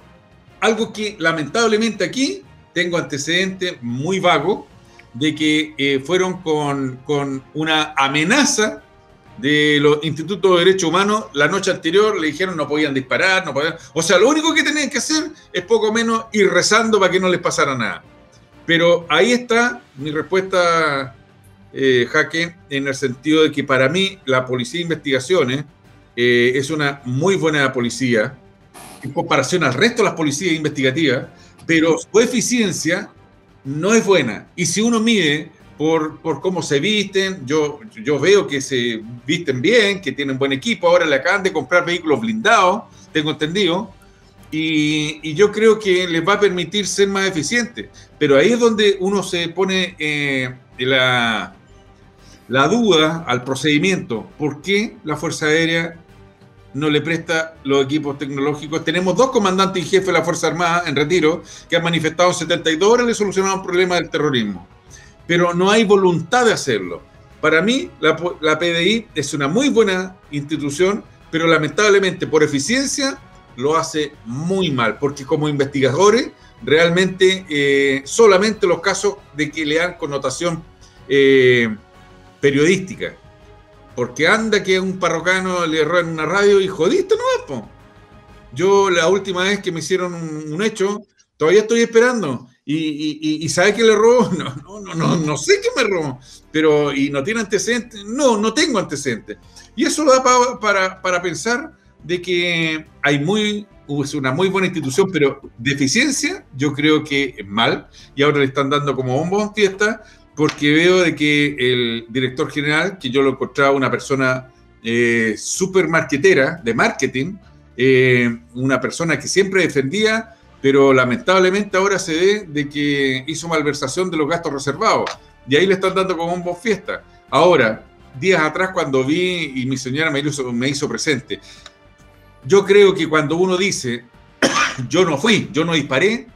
Algo que lamentablemente aquí tengo antecedentes muy vagos de que eh, fueron con, con una amenaza de los institutos de derechos humanos, la noche anterior le dijeron no podían disparar, no podían... O sea, lo único que tenían que hacer es poco menos ir rezando para que no les pasara nada. Pero ahí está mi respuesta, eh, Jaque, en el sentido de que para mí la Policía de Investigaciones eh, es una muy buena policía en comparación al resto de las policías investigativas, pero su eficiencia no es buena. Y si uno mide por, por, cómo se visten. Yo, yo veo que se visten bien, que tienen buen equipo. Ahora le acaban de comprar vehículos blindados, tengo entendido. Y, y yo creo que les va a permitir ser más eficientes. Pero ahí es donde uno se pone eh, la, la duda al procedimiento. ¿Por qué la Fuerza Aérea no le presta los equipos tecnológicos. Tenemos dos comandantes y jefes de la Fuerza Armada en retiro que han manifestado en 72 horas le solucionaron el problema del terrorismo pero no hay voluntad de hacerlo. Para mí, la, PDI es una muy buena institución, pero lamentablemente por eficiencia lo hace muy mal, porque como investigadores, realmente eh, solamente los casos de que le dan connotación eh, periodística. Porque anda que un parrocano le erró en una radio y jodiste, ¿no? Po? Yo la última vez que me hicieron un hecho, todavía estoy esperando y, sabe que le robó, (laughs) no, no, no, no, sé qué me robó, pero y no tiene antecedentes, no, no tengo antecedentes. Y eso da pa, para, para pensar de que hay muy es una muy buena institución, pero deficiencia yo creo que es mal, y ahora le están dando como bombo fiesta, porque veo de que el director general, que yo lo encontraba una persona eh, súper marketera, de marketing, eh, una persona que siempre defendía, pero lamentablemente ahora se ve de que hizo malversación de los gastos reservados, y ahí le están dando como bombo en fiesta. Ahora, días atrás cuando vi y mi señora me hizo, me hizo presente, yo creo que cuando uno dice, (coughs) yo no fui, yo no disparé,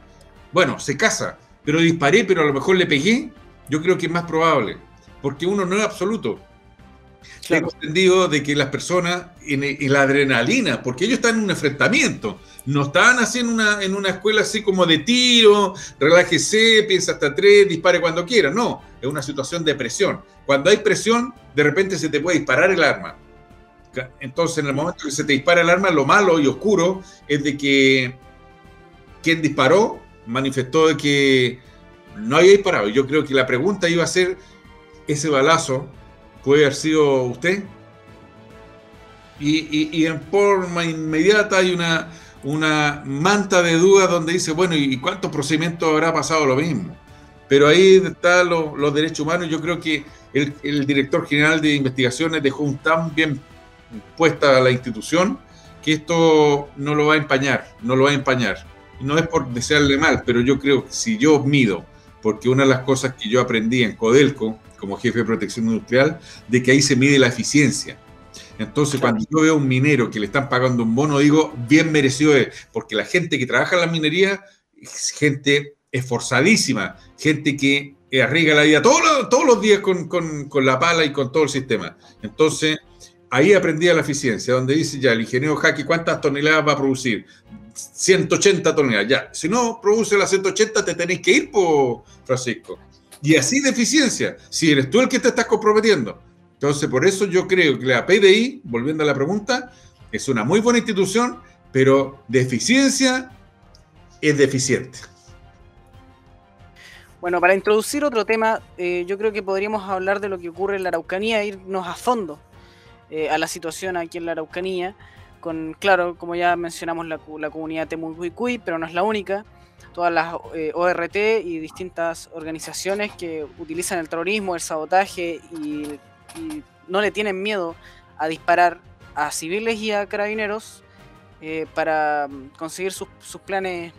bueno, se casa, pero disparé, pero a lo mejor le pegué, yo creo que es más probable, porque uno no es absoluto. Tengo entendido de que las personas en, la adrenalina, porque ellos están en un enfrentamiento, no están en una, en una escuela así como de tiro, relájese, piensa hasta tres, dispare cuando quiera, no, es una situación de presión. Cuando hay presión, de repente se te puede disparar el arma. Entonces, en el momento que se te dispara el arma, lo malo y oscuro es de que quien disparó manifestó de que no había disparado. Yo creo que la pregunta iba a ser, ¿ese balazo puede haber sido usted? Y, en forma inmediata hay una, una manta de dudas donde dice, bueno, ¿y cuántos procedimientos habrá pasado lo mismo? Pero ahí están los derechos humanos. Yo creo que el, el, director general de investigaciones dejó un tan bien puesta la institución que esto no lo va a empañar, no lo va a empañar. No es por desearle mal, pero yo creo que si yo mido, porque una de las cosas que yo aprendí en Codelco, como jefe de protección industrial, de que ahí se mide la eficiencia. Entonces, cuando yo veo a un minero que le están pagando un bono, digo, bien merecido es, porque la gente que trabaja en la minería es gente esforzadísima, gente que arriesga la vida todos los, todos los días con, con, con la pala y con todo el sistema. Entonces, ahí aprendí la eficiencia, donde dice ya el ingeniero Jaque cuántas toneladas va a producir. 180 toneladas, ya. Si no produce las 180, te tenéis que ir, por Francisco. Y así de eficiencia, si eres tú el que te estás comprometiendo. Entonces, por eso yo creo que la PDI, volviendo a la pregunta, es una muy buena institución, pero de eficiencia es deficiente. Bueno, para introducir otro tema, eh, yo creo que podríamos hablar de lo que ocurre en la Araucanía e irnos a fondo. Eh, a la situación aquí en la Araucanía, con, claro, como ya mencionamos, la, la comunidad Temucuicuy, pero no es la única, todas las eh, ORT y distintas organizaciones que utilizan el terrorismo, el sabotaje y, no le tienen miedo a disparar a civiles y a carabineros eh, para conseguir sus, planes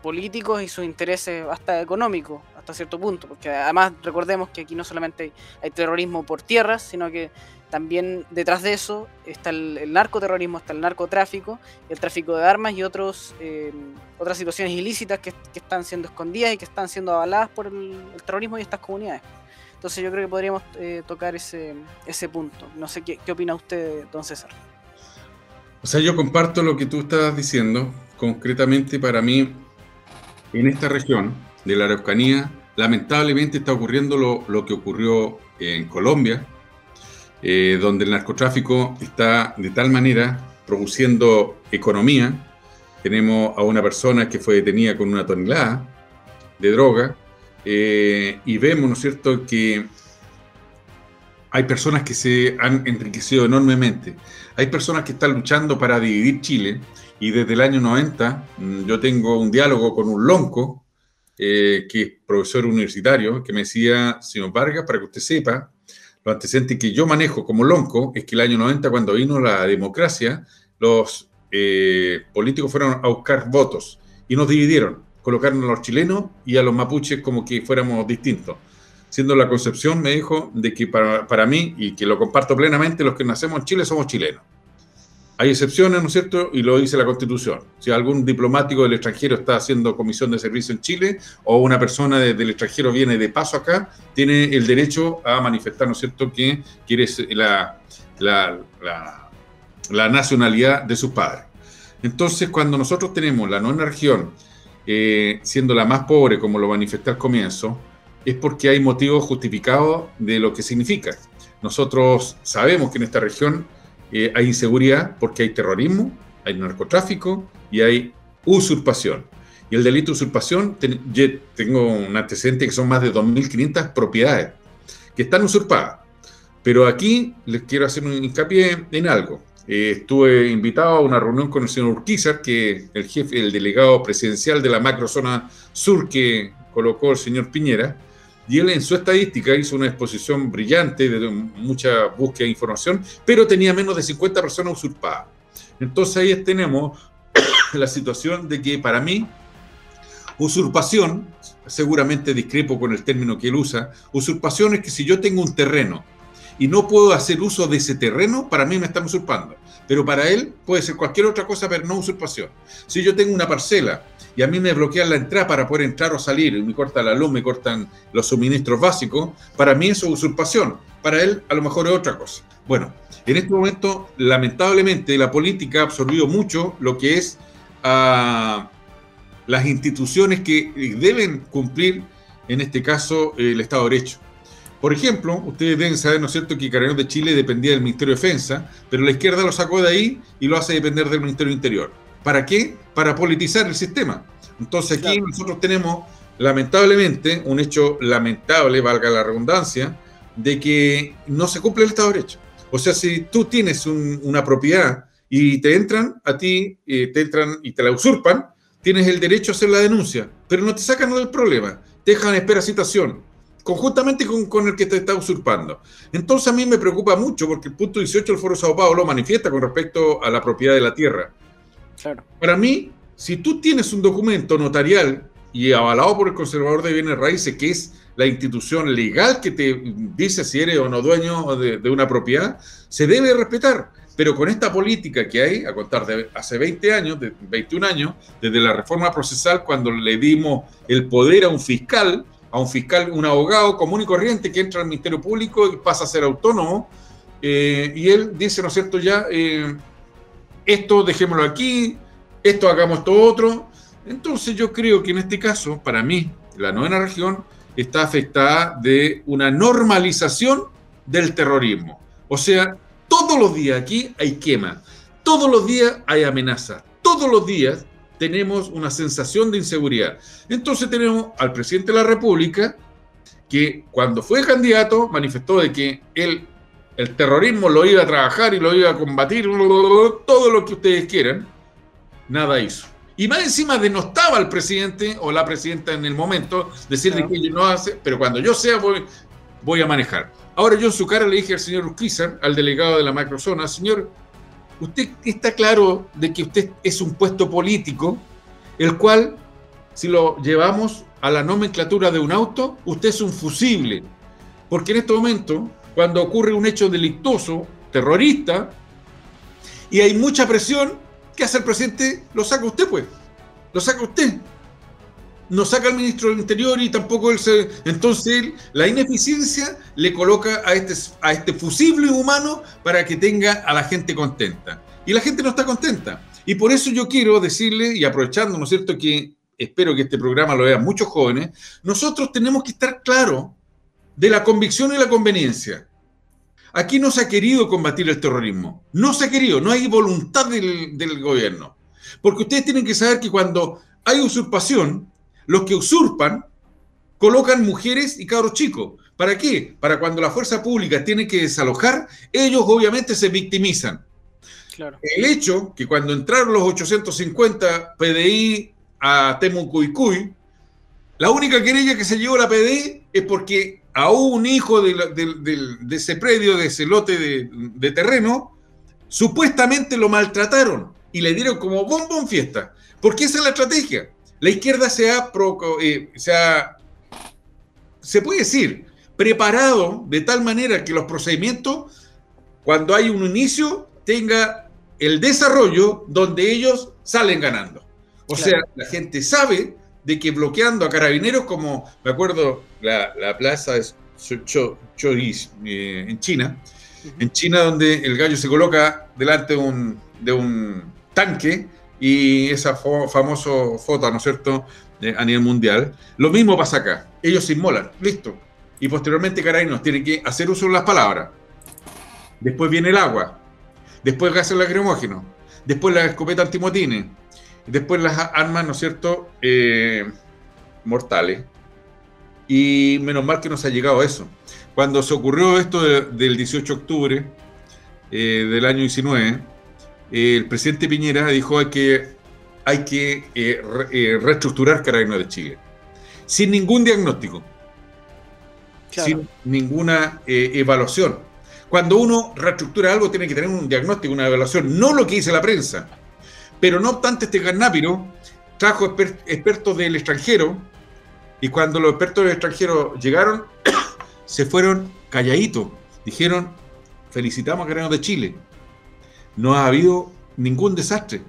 políticos y sus intereses hasta económicos hasta cierto punto, porque además recordemos que aquí no solamente hay terrorismo por tierras, sino que también detrás de eso está el, narcoterrorismo, está el narcotráfico, el tráfico de armas y otros, eh, otras situaciones ilícitas que, están siendo escondidas y que están siendo avaladas por el, terrorismo y estas comunidades. Entonces yo creo que podríamos eh, tocar ese, ese punto. No sé qué, qué opina usted, don César. O sea, yo comparto lo que tú estás diciendo. Concretamente para mí, en esta región de la Araucanía, lamentablemente está ocurriendo lo, lo que ocurrió en Colombia, eh, donde el narcotráfico está de tal manera produciendo economía. Tenemos a una persona que fue detenida con una tonelada de droga eh, y vemos, ¿no es cierto?, que hay personas que se han enriquecido enormemente. Hay personas que están luchando para dividir Chile y desde el año 90 mm, yo tengo un diálogo con un lonco, eh, que es profesor universitario, que me decía, señor Vargas, para que usted sepa, los antecedentes que yo manejo como lonco es que el año 90, cuando vino la democracia, los eh, políticos fueron a buscar votos y nos dividieron. Colocaron a los chilenos y a los mapuches como que fuéramos distintos. Siendo la concepción, me dijo, de que para, para mí, y que lo comparto plenamente, los que nacemos en Chile somos chilenos. Hay excepciones, ¿no es cierto? Y lo dice la Constitución. Si algún diplomático del extranjero está haciendo comisión de servicio en Chile o una persona del extranjero viene de paso acá, tiene el derecho a manifestar, ¿no es cierto?, que quiere la, la, nacionalidad de sus padres. Entonces, cuando nosotros tenemos la nueva región eh, siendo la más pobre, como lo manifesté al comienzo, es porque hay motivos justificados de lo que significa. Nosotros sabemos que en esta región eh, hay inseguridad porque hay terrorismo, hay narcotráfico y hay usurpación. Y el delito de usurpación, yo tengo un antecedente que son más de 2.500 propiedades que están usurpadas. Pero aquí les quiero hacer un hincapié en algo. eh, estuve invitado a una reunión con el señor Urquizar, que el jefe, el delegado presidencial de la macrozona sur que colocó el señor Piñera, y él en su estadística hizo una exposición brillante de mucha búsqueda de información, pero tenía menos de 50 personas usurpadas. Entonces ahí tenemos (coughs) la situación de que para mí usurpación, seguramente discrepo con el término que él usa, usurpación es que si yo tengo un terreno y no puedo hacer uso de ese terreno, para mí me están usurpando. Pero para él puede ser cualquier otra cosa, pero no usurpación. Si yo tengo una parcela y a mí me bloquean la entrada para poder entrar o salir, y me cortan la luz, me cortan los suministros básicos, para mí eso es usurpación. Para él a lo mejor es otra cosa. Bueno, en este momento, lamentablemente, la política ha absorbido mucho lo que es ah, las instituciones que deben cumplir, en este caso, el Estado de Derecho. Por ejemplo, ustedes deben saber, ¿no es cierto?, que Carabineros de Chile dependía del Ministerio de Defensa, pero la izquierda lo sacó de ahí y lo hace depender del Ministerio Interior. ¿Para qué? Para politizar el sistema. Entonces aquí nosotros tenemos, lamentablemente, un hecho lamentable, valga la redundancia, de que no se cumple el Estado de Derecho. O sea, si tú tienes una propiedad y te entran a ti, eh, te entran y te la usurpan, tienes el derecho a hacer la denuncia, pero no te sacan del problema, te dejan espera citación conjuntamente con, el que te está usurpando. Entonces a mí me preocupa mucho porque el punto 18 del Foro Sao Paulo manifiesta con respecto a la propiedad de la tierra. Para mí, si tú tienes un documento notarial y avalado por el conservador de bienes raíces, que es la institución legal que te dice si eres o no dueño de, de una propiedad, se debe respetar. Pero con esta política que hay, a contar de hace 20 años, de 21 años, desde la reforma procesal, cuando le dimos el poder a un fiscal, a un fiscal, un abogado común y corriente que entra al Ministerio Público y pasa a ser autónomo. Eh, y él dice, ¿no es cierto?, ya, eh, esto dejémoslo aquí, esto hagamos esto otro. Entonces yo creo que en este caso, para mí, la novena región está afectada de una normalización del terrorismo. O sea, todos los días aquí hay quema, todos los días hay amenaza, todos los días tenemos una sensación de inseguridad. Entonces tenemos al presidente de la República que cuando fue candidato manifestó de que él, el terrorismo lo iba a trabajar y lo iba a combatir, todo lo que ustedes quieran, nada hizo. Y más encima denostaba al presidente o la presidenta en el momento, decir que ellos no hace, pero cuando yo sea voy, voy a manejar. Ahora yo en su cara le dije al señor Urquiza, al delegado de la macrozona, señor, usted está claro de que usted es un puesto político, el cual, si lo llevamos a la nomenclatura de un auto, usted es un fusible. Porque en este momento, cuando ocurre un hecho delictuoso, terrorista, y hay mucha presión, ¿qué hace el presidente? Lo saca usted, pues. Lo saca usted no saca al ministro del Interior y tampoco él se... Entonces la ineficiencia le coloca a este, a este fusible humano para que tenga a la gente contenta. Y la gente no está contenta. Y por eso yo quiero decirle, y aprovechando, ¿no es cierto?, que espero que este programa lo vean muchos jóvenes, nosotros tenemos que estar claros de la convicción y la conveniencia. Aquí no se ha querido combatir el terrorismo. No se ha querido, no hay voluntad del, del gobierno. Porque ustedes tienen que saber que cuando hay usurpación, los que usurpan colocan mujeres y cabros chicos. ¿Para qué? Para cuando la fuerza pública tiene que desalojar, ellos obviamente se victimizan. El hecho que cuando entraron los 850 PDI a Temucuicuy, la única querella que se llevó la PDI es porque a un hijo de, ese predio, de ese lote de, terreno, supuestamente lo maltrataron y le dieron como bombón fiesta. Porque esa es la estrategia. La izquierda se ha, eh, se se puede decir, preparado de tal manera que los procedimientos, cuando hay un inicio, tenga el desarrollo donde ellos salen ganando. O sea, la gente sabe de que bloqueando a carabineros, como me acuerdo la, plaza es eh, en China, en China donde el gallo se coloca delante de un, de un tanque y esa famosa foto, ¿no es cierto?, a nivel mundial. Lo mismo pasa acá. Ellos se inmolan, listo. Y posteriormente Carabineros tiene que hacer uso de las palabras. Después viene el agua. Después el gas lacrimógeno. Después la escopeta antimotines. Después las armas, ¿no es cierto?, eh, mortales. Y menos mal que nos ha llegado eso. Cuando se ocurrió esto del 18 de octubre eh, del año 19, el presidente Piñera dijo que hay que eh, eh, reestructurar Carabineros de Chile, sin ningún diagnóstico, sin ninguna evaluación. Cuando uno reestructura algo tiene que tener un diagnóstico, una evaluación, no lo que dice la prensa. Pero no obstante, este Garnápiro trajo expertos del extranjero y cuando los expertos del extranjero llegaron, (coughs) se fueron calladitos. Dijeron, felicitamos a Carabineros de Chile. No ha habido ningún desastre.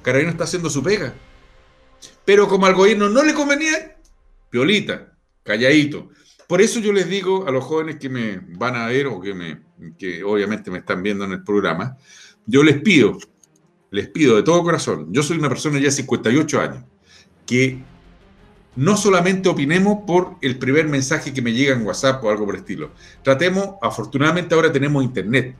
Carabineros está haciendo su pega. Pero como al gobierno no le convenía, piolita, calladito. Por eso yo les digo a los jóvenes que me van a ver o que, me, que obviamente me están viendo en el programa, yo les pido, les pido de todo corazón, yo soy una persona ya de 58 años, que no solamente opinemos por el primer mensaje que me llega en WhatsApp o algo por el estilo. Tratemos, afortunadamente ahora tenemos internet.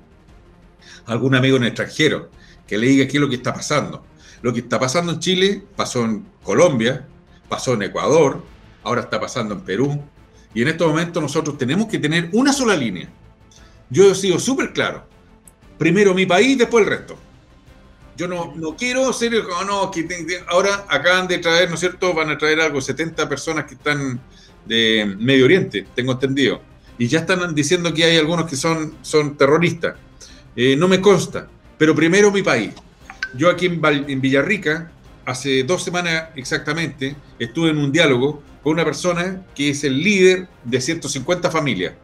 Algún amigo en el extranjero que le diga qué es lo que está pasando. Lo que está pasando en Chile pasó en Colombia, pasó en Ecuador, ahora está pasando en Perú. Y en estos momentos nosotros tenemos que tener una sola línea. Yo he sido súper claro. Primero mi país, después el resto. Yo no, no quiero ser el... No, que ahora acaban de traer, ¿no es cierto? Van a traer algo, 70 personas que están de Medio Oriente, tengo entendido. Y ya están diciendo que hay algunos que son, son terroristas. Eh, no me consta. Pero primero mi país. Yo aquí en, Villarrica, hace dos semanas exactamente, estuve en un diálogo con una persona que es el líder de 150 familias.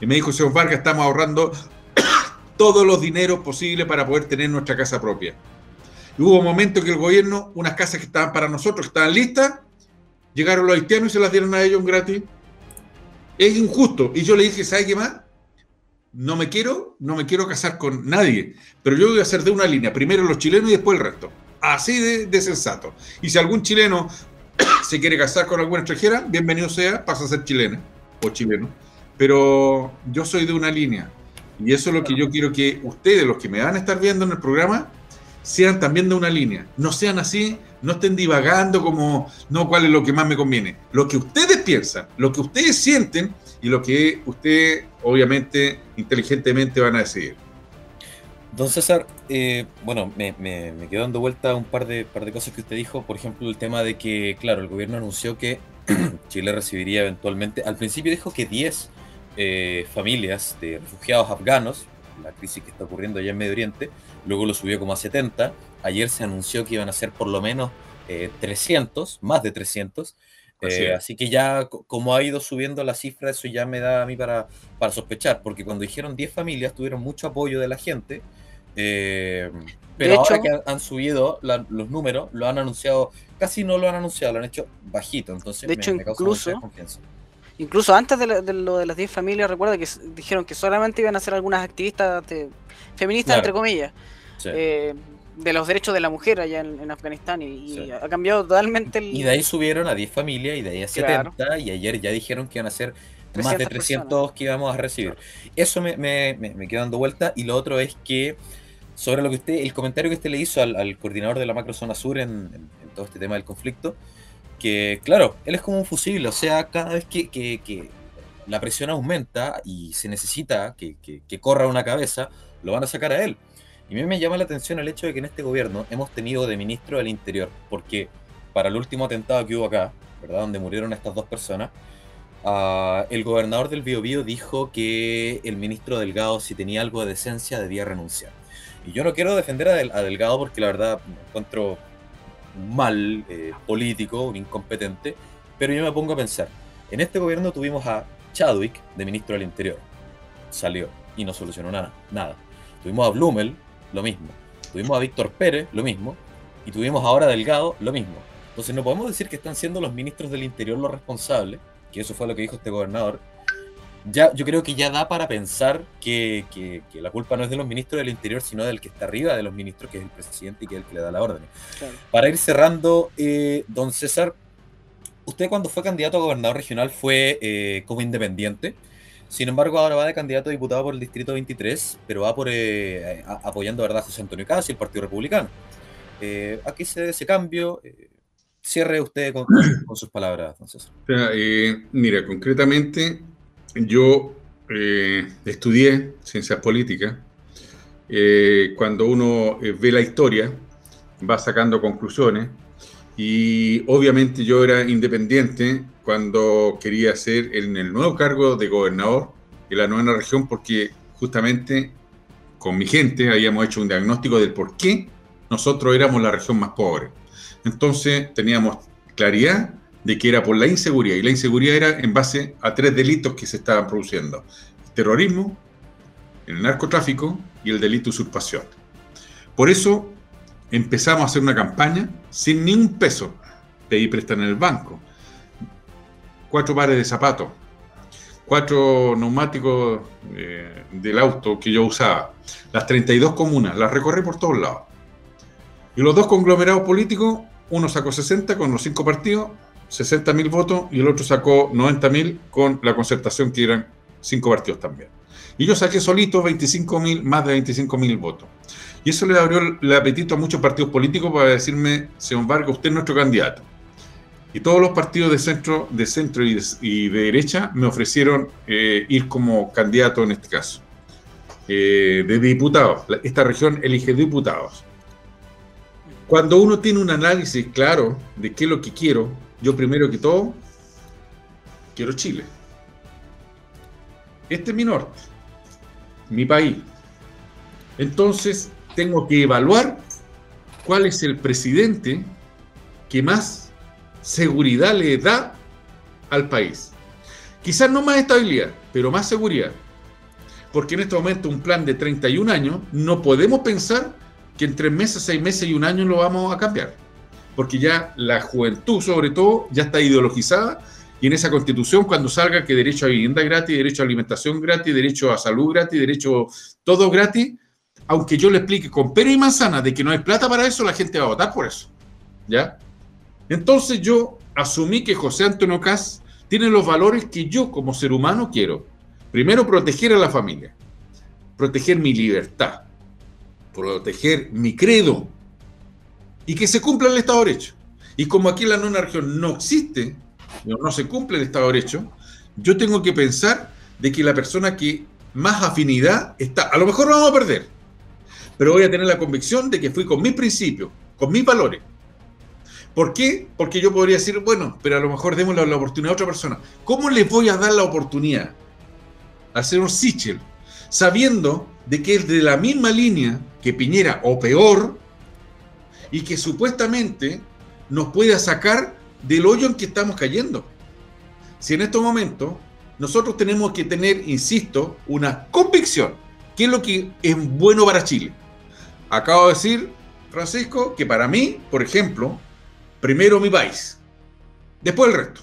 Y me dijo, señor Vargas, estamos ahorrando todos los dineros posibles para poder tener nuestra casa propia. Y hubo un momento que el gobierno, unas casas que estaban para nosotros, que estaban listas, llegaron los haitianos y se las dieron a ellos gratis. Es injusto. Y yo le dije, ¿sabe qué más? no me quiero, no me quiero casar con nadie, pero yo voy a hacer de una línea, primero los chilenos y después el resto. Así de, sensato. Y si algún chileno (coughs) se quiere casar con alguna extranjera, bienvenido sea, pasa a ser chilena o chileno. Pero yo soy de una línea. Y eso es lo que yo quiero que ustedes, los que me van a estar viendo en el programa, sean también de una línea. No sean así, no estén divagando como, no, cuál es lo que más me conviene. Lo que ustedes piensan, lo que ustedes sienten y lo que ustedes, obviamente, inteligentemente van a decidir. Don César, eh, bueno, me, me, quedo dando vuelta un par de, par de cosas que usted dijo. Por ejemplo, el tema de que, claro, el gobierno anunció que (clears throat) Chile recibiría eventualmente, al principio dijo que 10 eh, familias de refugiados afganos, la crisis que está ocurriendo allá en Medio Oriente, luego lo subió como a 70. Ayer se anunció que iban a ser por lo menos 300, eh, más de 300. Eh, así, que ya como ha ido subiendo la cifra, eso ya me da a mí para, para sospechar, porque cuando dijeron 10 familias tuvieron mucho apoyo de la gente, eh, pero ahora que han subido los números, lo han anunciado, casi no lo han anunciado, lo han hecho bajito, entonces de hecho, incluso, incluso antes de, lo de las 10 familias, recuerda que dijeron que solamente iban a ser algunas activistas feministas, entre comillas. Eh, de los derechos de la mujer allá en, Afganistán y, ha cambiado totalmente el... Y de ahí subieron a 10 familias y de ahí a 70 y ayer ya dijeron que iban a ser más de 300 que íbamos a recibir. Eso me, me, me, queda dando vuelta y lo otro es que sobre lo que usted, el comentario que usted le hizo al, coordinador de la macrozona sur en, todo este tema del conflicto, que claro, él es como un fusible, o sea, cada vez que, que, la presión aumenta y se necesita que, que corra una cabeza, lo van a sacar a él. Y a mí me llama la atención el hecho de que en este gobierno hemos tenido de ministro del Interior, porque para el último atentado que hubo acá, ¿verdad? Donde murieron estas dos personas, uh, el gobernador del Biobío dijo que el ministro Delgado, si tenía algo de decencia, debía renunciar. Y yo no quiero defender a, Delgado porque la verdad me encuentro mal eh, político, un incompetente, pero yo me pongo a pensar, en este gobierno tuvimos a Chadwick de ministro del Interior, salió y no solucionó nada, nada. Tuvimos a Blumel, lo mismo. Tuvimos a Víctor Pérez, lo mismo. Y tuvimos ahora Delgado, lo mismo. Entonces no podemos decir que están siendo los ministros del Interior los responsables, que eso fue lo que dijo este gobernador. Ya, yo creo que ya da para pensar que, la culpa no es de los ministros del Interior, sino del que está arriba de los ministros, que es el presidente y que es el que le da la orden. Para ir cerrando, eh, don César, usted cuando fue candidato a gobernador regional fue eh, como independiente. Sin embargo, ahora va de candidato a diputado por el Distrito 23, pero va por eh, apoyando ¿verdad? a José Antonio Casi, el Partido Republicano. Eh, ¿A qué se debe ese cambio? Eh, cierre usted con, sus palabras, mira, concretamente, yo estudié ciencias políticas eh, cuando uno eh, ve la historia, va sacando conclusiones. Y obviamente yo era independiente cuando quería ser en el nuevo cargo de gobernador de la nueva región, porque justamente con mi gente habíamos hecho un diagnóstico del por qué nosotros éramos la región más pobre. Entonces teníamos claridad de que era por la inseguridad, y la inseguridad era en base a tres delitos que se estaban produciendo. El terrorismo, el narcotráfico y el delito de usurpación. Por eso empezamos a hacer una campaña sin ni un peso. Pedí prestar en el banco. Cuatro pares de zapatos. Cuatro neumáticos eh, del auto que yo usaba. Las 32 comunas, las recorrí por todos lados. Y los dos conglomerados políticos, uno sacó 60 con los cinco partidos, 60 mil votos, y el otro sacó 90 mil con la concertación, que eran cinco partidos también. Y yo saqué solito 25 mil, más de 25 mil votos. Y eso le abrió el apetito a muchos partidos políticos para decirme, señor Vargas, usted es nuestro candidato. Y todos los partidos de centro, de centro y, de, derecha me ofrecieron eh, ir como candidato en este caso, eh, de diputados. Esta región elige diputados. Cuando uno tiene un análisis claro de qué es lo que quiero, yo primero que todo, quiero Chile. Este es mi norte, mi país. Entonces, tengo que evaluar cuál es el presidente que más seguridad le da al país. Quizás no más estabilidad, pero más seguridad. Porque en este momento un plan de 31 años no podemos pensar que en tres meses, seis meses y un año lo vamos a cambiar. Porque ya la juventud, sobre todo, ya está ideologizada y en esa constitución, cuando salga que derecho a vivienda gratis, derecho a alimentación gratis, derecho a salud gratis, derecho todo gratis, aunque yo le explique con pero y manzana de que no hay plata para eso, la gente va a votar por eso. ¿Ya? Entonces yo asumí que José Antonio Cas tiene los valores que yo como ser humano quiero. Primero, proteger a la familia, proteger mi libertad, proteger mi credo y que se cumpla el Estado de Derecho. Y como aquí la nueva región no existe, no se cumple el Estado de Derecho, yo tengo que pensar de que la persona que más afinidad está, a lo mejor lo vamos a perder, pero voy a tener la convicción de que fui con mis principios, con mis valores. ¿Por qué? Porque yo podría decir, bueno, pero a lo mejor demos la, oportunidad a otra persona. ¿Cómo le voy a dar la oportunidad al señor Sichel, sabiendo de que es de la misma línea que Piñera o peor, y que supuestamente nos pueda sacar del hoyo en que estamos cayendo? Si en estos momentos nosotros tenemos que tener, insisto, una convicción, ¿qué es lo que es bueno para Chile? Acabo de decir, Francisco, que para mí, por ejemplo, primero mi país, después el resto.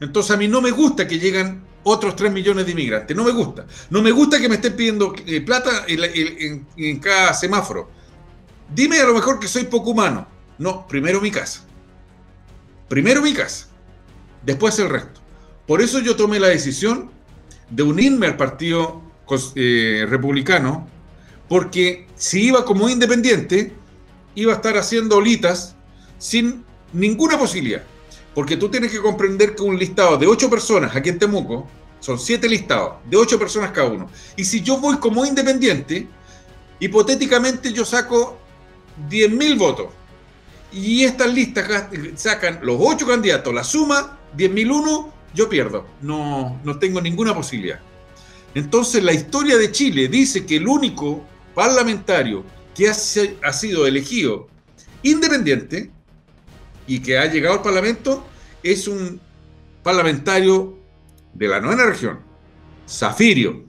Entonces a mí no me gusta que lleguen otros 3 millones de inmigrantes, no me gusta. No me gusta que me estén pidiendo eh, plata en, cada semáforo. Dime a lo mejor que soy poco humano. No, primero mi casa. Primero mi casa, después el resto. Por eso yo tomé la decisión de unirme al Partido eh, Republicano porque si iba como independiente, iba a estar haciendo olitas sin ninguna posibilidad. Porque tú tienes que comprender que un listado de ocho personas aquí en Temuco, son siete listados, de ocho personas cada uno. Y si yo voy como independiente, hipotéticamente yo saco 10.000 votos. Y estas listas sacan los ocho candidatos, la suma, 10.001, yo pierdo. No, no tengo ninguna posibilidad. Entonces la historia de Chile dice que el único parlamentario que ha, sido elegido independiente y que ha llegado al Parlamento es un parlamentario de la novena región, Zafirio,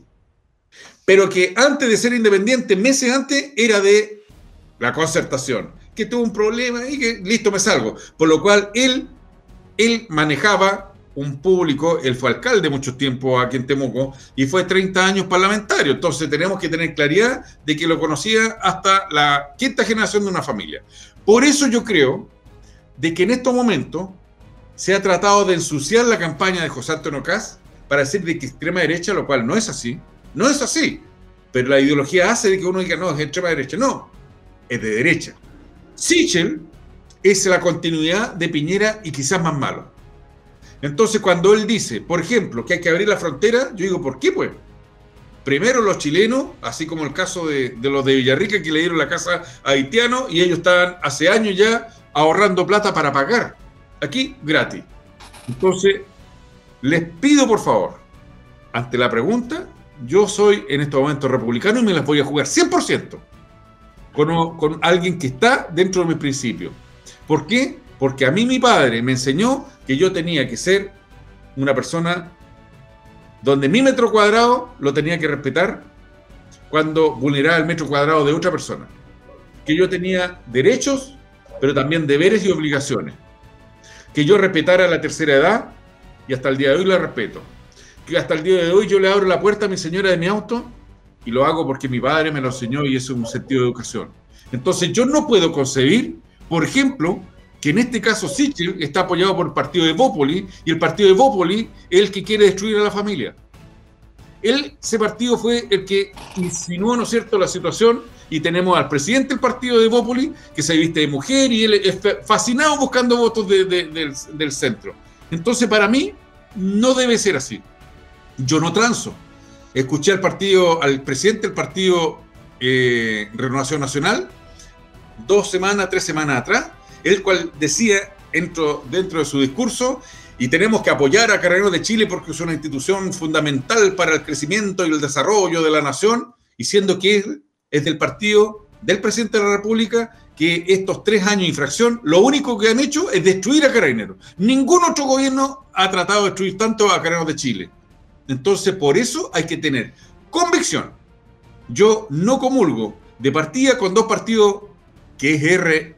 pero que antes de ser independiente, meses antes, era de la concertación, que tuvo un problema y que listo me salgo. Por lo cual él, él manejaba un público, él fue alcalde mucho tiempo aquí en Temuco y fue 30 años parlamentario, entonces tenemos que tener claridad de que lo conocía hasta la quinta generación de una familia. Por eso yo creo de que en estos momentos se ha tratado de ensuciar la campaña de José Antonio Caz para decir de que extrema derecha, lo cual no es así, no es así, pero la ideología hace de que uno diga, no, es extrema derecha, no, es de derecha. Sichel es la continuidad de Piñera y quizás más malo. Entonces, cuando él dice, por ejemplo, que hay que abrir la frontera, yo digo, ¿por qué, pues? primero los chilenos, así como el caso de, los de Villarrica que le dieron la casa a haitianos y ellos estaban hace años ya ahorrando plata para pagar. Aquí, gratis. Entonces, les pido por favor, ante la pregunta, yo soy en estos momentos republicano y me las voy a jugar 100% con, alguien que está dentro de mis principios. ¿Por qué? Porque a mí mi padre me enseñó que yo tenía que ser una persona donde mi metro cuadrado lo tenía que respetar cuando vulneraba el metro cuadrado de otra persona. Que yo tenía derechos, pero también deberes y obligaciones. Que yo respetara la tercera edad y hasta el día de hoy la respeto. Que hasta el día de hoy yo le abro la puerta a mi señora de mi auto y lo hago porque mi padre me lo enseñó y eso es un sentido de educación. Entonces yo no puedo concebir, por ejemplo, que en este caso Sichel está apoyado por el partido de Bópoli y el partido de Bópoli es el que quiere destruir a la familia. Él, ese partido fue el que insinuó, ¿no es cierto?, la situación y tenemos al presidente del partido de Bópoli que se viste de mujer y él es fascinado buscando votos del, centro. Entonces, para mí, no debe ser así. Yo no transo. Escuché al partido, al presidente del partido eh, Renovación Nacional, dos semanas, tres semanas atrás, el cual decía dentro, de su discurso, y tenemos que apoyar a Carreros de Chile porque es una institución fundamental para el crecimiento y el desarrollo de la nación, y siendo que es del partido del presidente de la República que estos tres años de infracción, lo único que han hecho es destruir a Carabineros. Ningún otro gobierno ha tratado de destruir tanto a Carabineros de Chile. Entonces, por eso hay que tener convicción. Yo no comulgo de partida con dos partidos que es R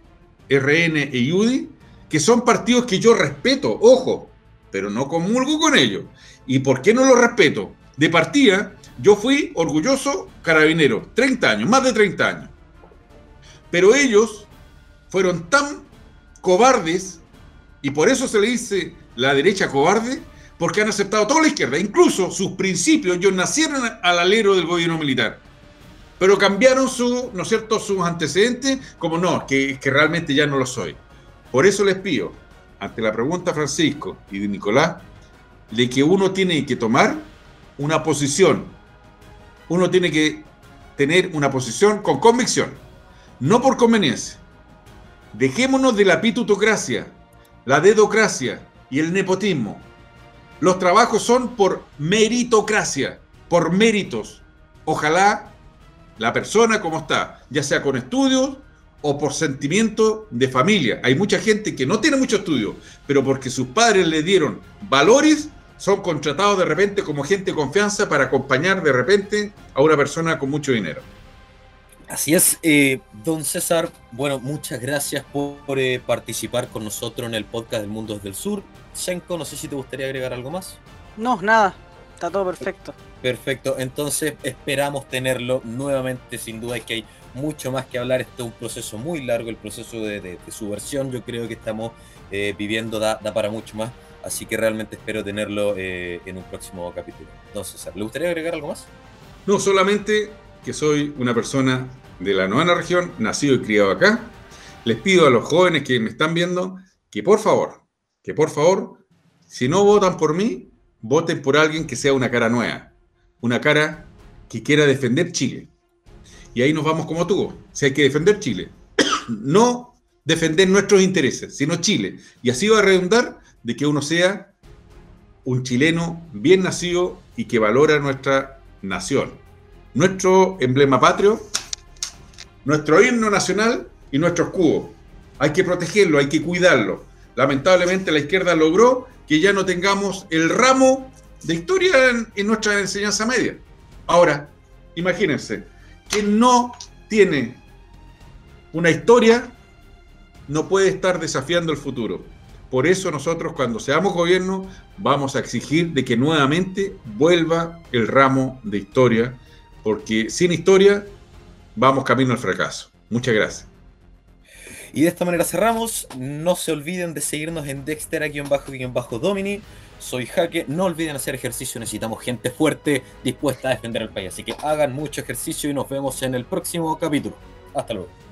RN y UDI, que son partidos que yo respeto, ojo, pero no comulgo con ellos. ¿Y por qué no los respeto? De partida, yo fui orgulloso carabinero, 30 años, más de 30 años. Pero ellos fueron tan cobardes, y por eso se le dice la derecha cobarde, porque han aceptado toda la izquierda, incluso sus principios, ellos nacieron al alero del gobierno militar pero cambiaron su, ¿no es cierto?, sus antecedentes, como no, que, que realmente ya no lo soy. Por eso les pido, ante la pregunta Francisco y de Nicolás, de que uno tiene que tomar una posición, uno tiene que tener una posición con convicción, no por conveniencia. Dejémonos de la pitutocracia, la dedocracia y el nepotismo. Los trabajos son por meritocracia, por méritos. Ojalá la persona como está, ya sea con estudios o por sentimiento de familia. Hay mucha gente que no tiene mucho estudio, pero porque sus padres le dieron valores, son contratados de repente como gente de confianza para acompañar de repente a una persona con mucho dinero. Así es, eh, don César. Bueno, muchas gracias por, eh, participar con nosotros en el podcast del Mundo del Sur. Shenko, no sé si te gustaría agregar algo más. No, nada. Está todo perfecto. Perfecto, entonces esperamos tenerlo nuevamente, sin duda es que hay mucho más que hablar, este es un proceso muy largo, el proceso de, subversión yo creo que estamos eh, viviendo da, para mucho más, así que realmente espero tenerlo eh, en un próximo capítulo. Entonces, ¿le gustaría agregar algo más? No, solamente que soy una persona de la novena región, nacido y criado acá. Les pido a los jóvenes que me están viendo que por favor, que por favor, si no votan por mí, voten por alguien que sea una cara nueva una cara que quiera defender Chile. Y ahí nos vamos como tú. Si hay que defender Chile, (coughs) no defender nuestros intereses, sino Chile. Y así va a redundar de que uno sea un chileno bien nacido y que valora nuestra nación. Nuestro emblema patrio, nuestro himno nacional y nuestro escudo. Hay que protegerlo, hay que cuidarlo. Lamentablemente la izquierda logró que ya no tengamos el ramo de historia en, nuestra enseñanza media. Ahora, imagínense, que no tiene una historia no puede estar desafiando el futuro. Por eso nosotros cuando seamos gobierno vamos a exigir de que nuevamente vuelva el ramo de historia, porque sin historia vamos camino al fracaso. Muchas gracias. Y de esta manera cerramos. No se olviden de seguirnos en Dexter aquí en bajo en bajo Domini soy Jaque. No olviden hacer ejercicio, necesitamos gente fuerte dispuesta a defender el país. Así que hagan mucho ejercicio y nos vemos en el próximo capítulo. Hasta luego.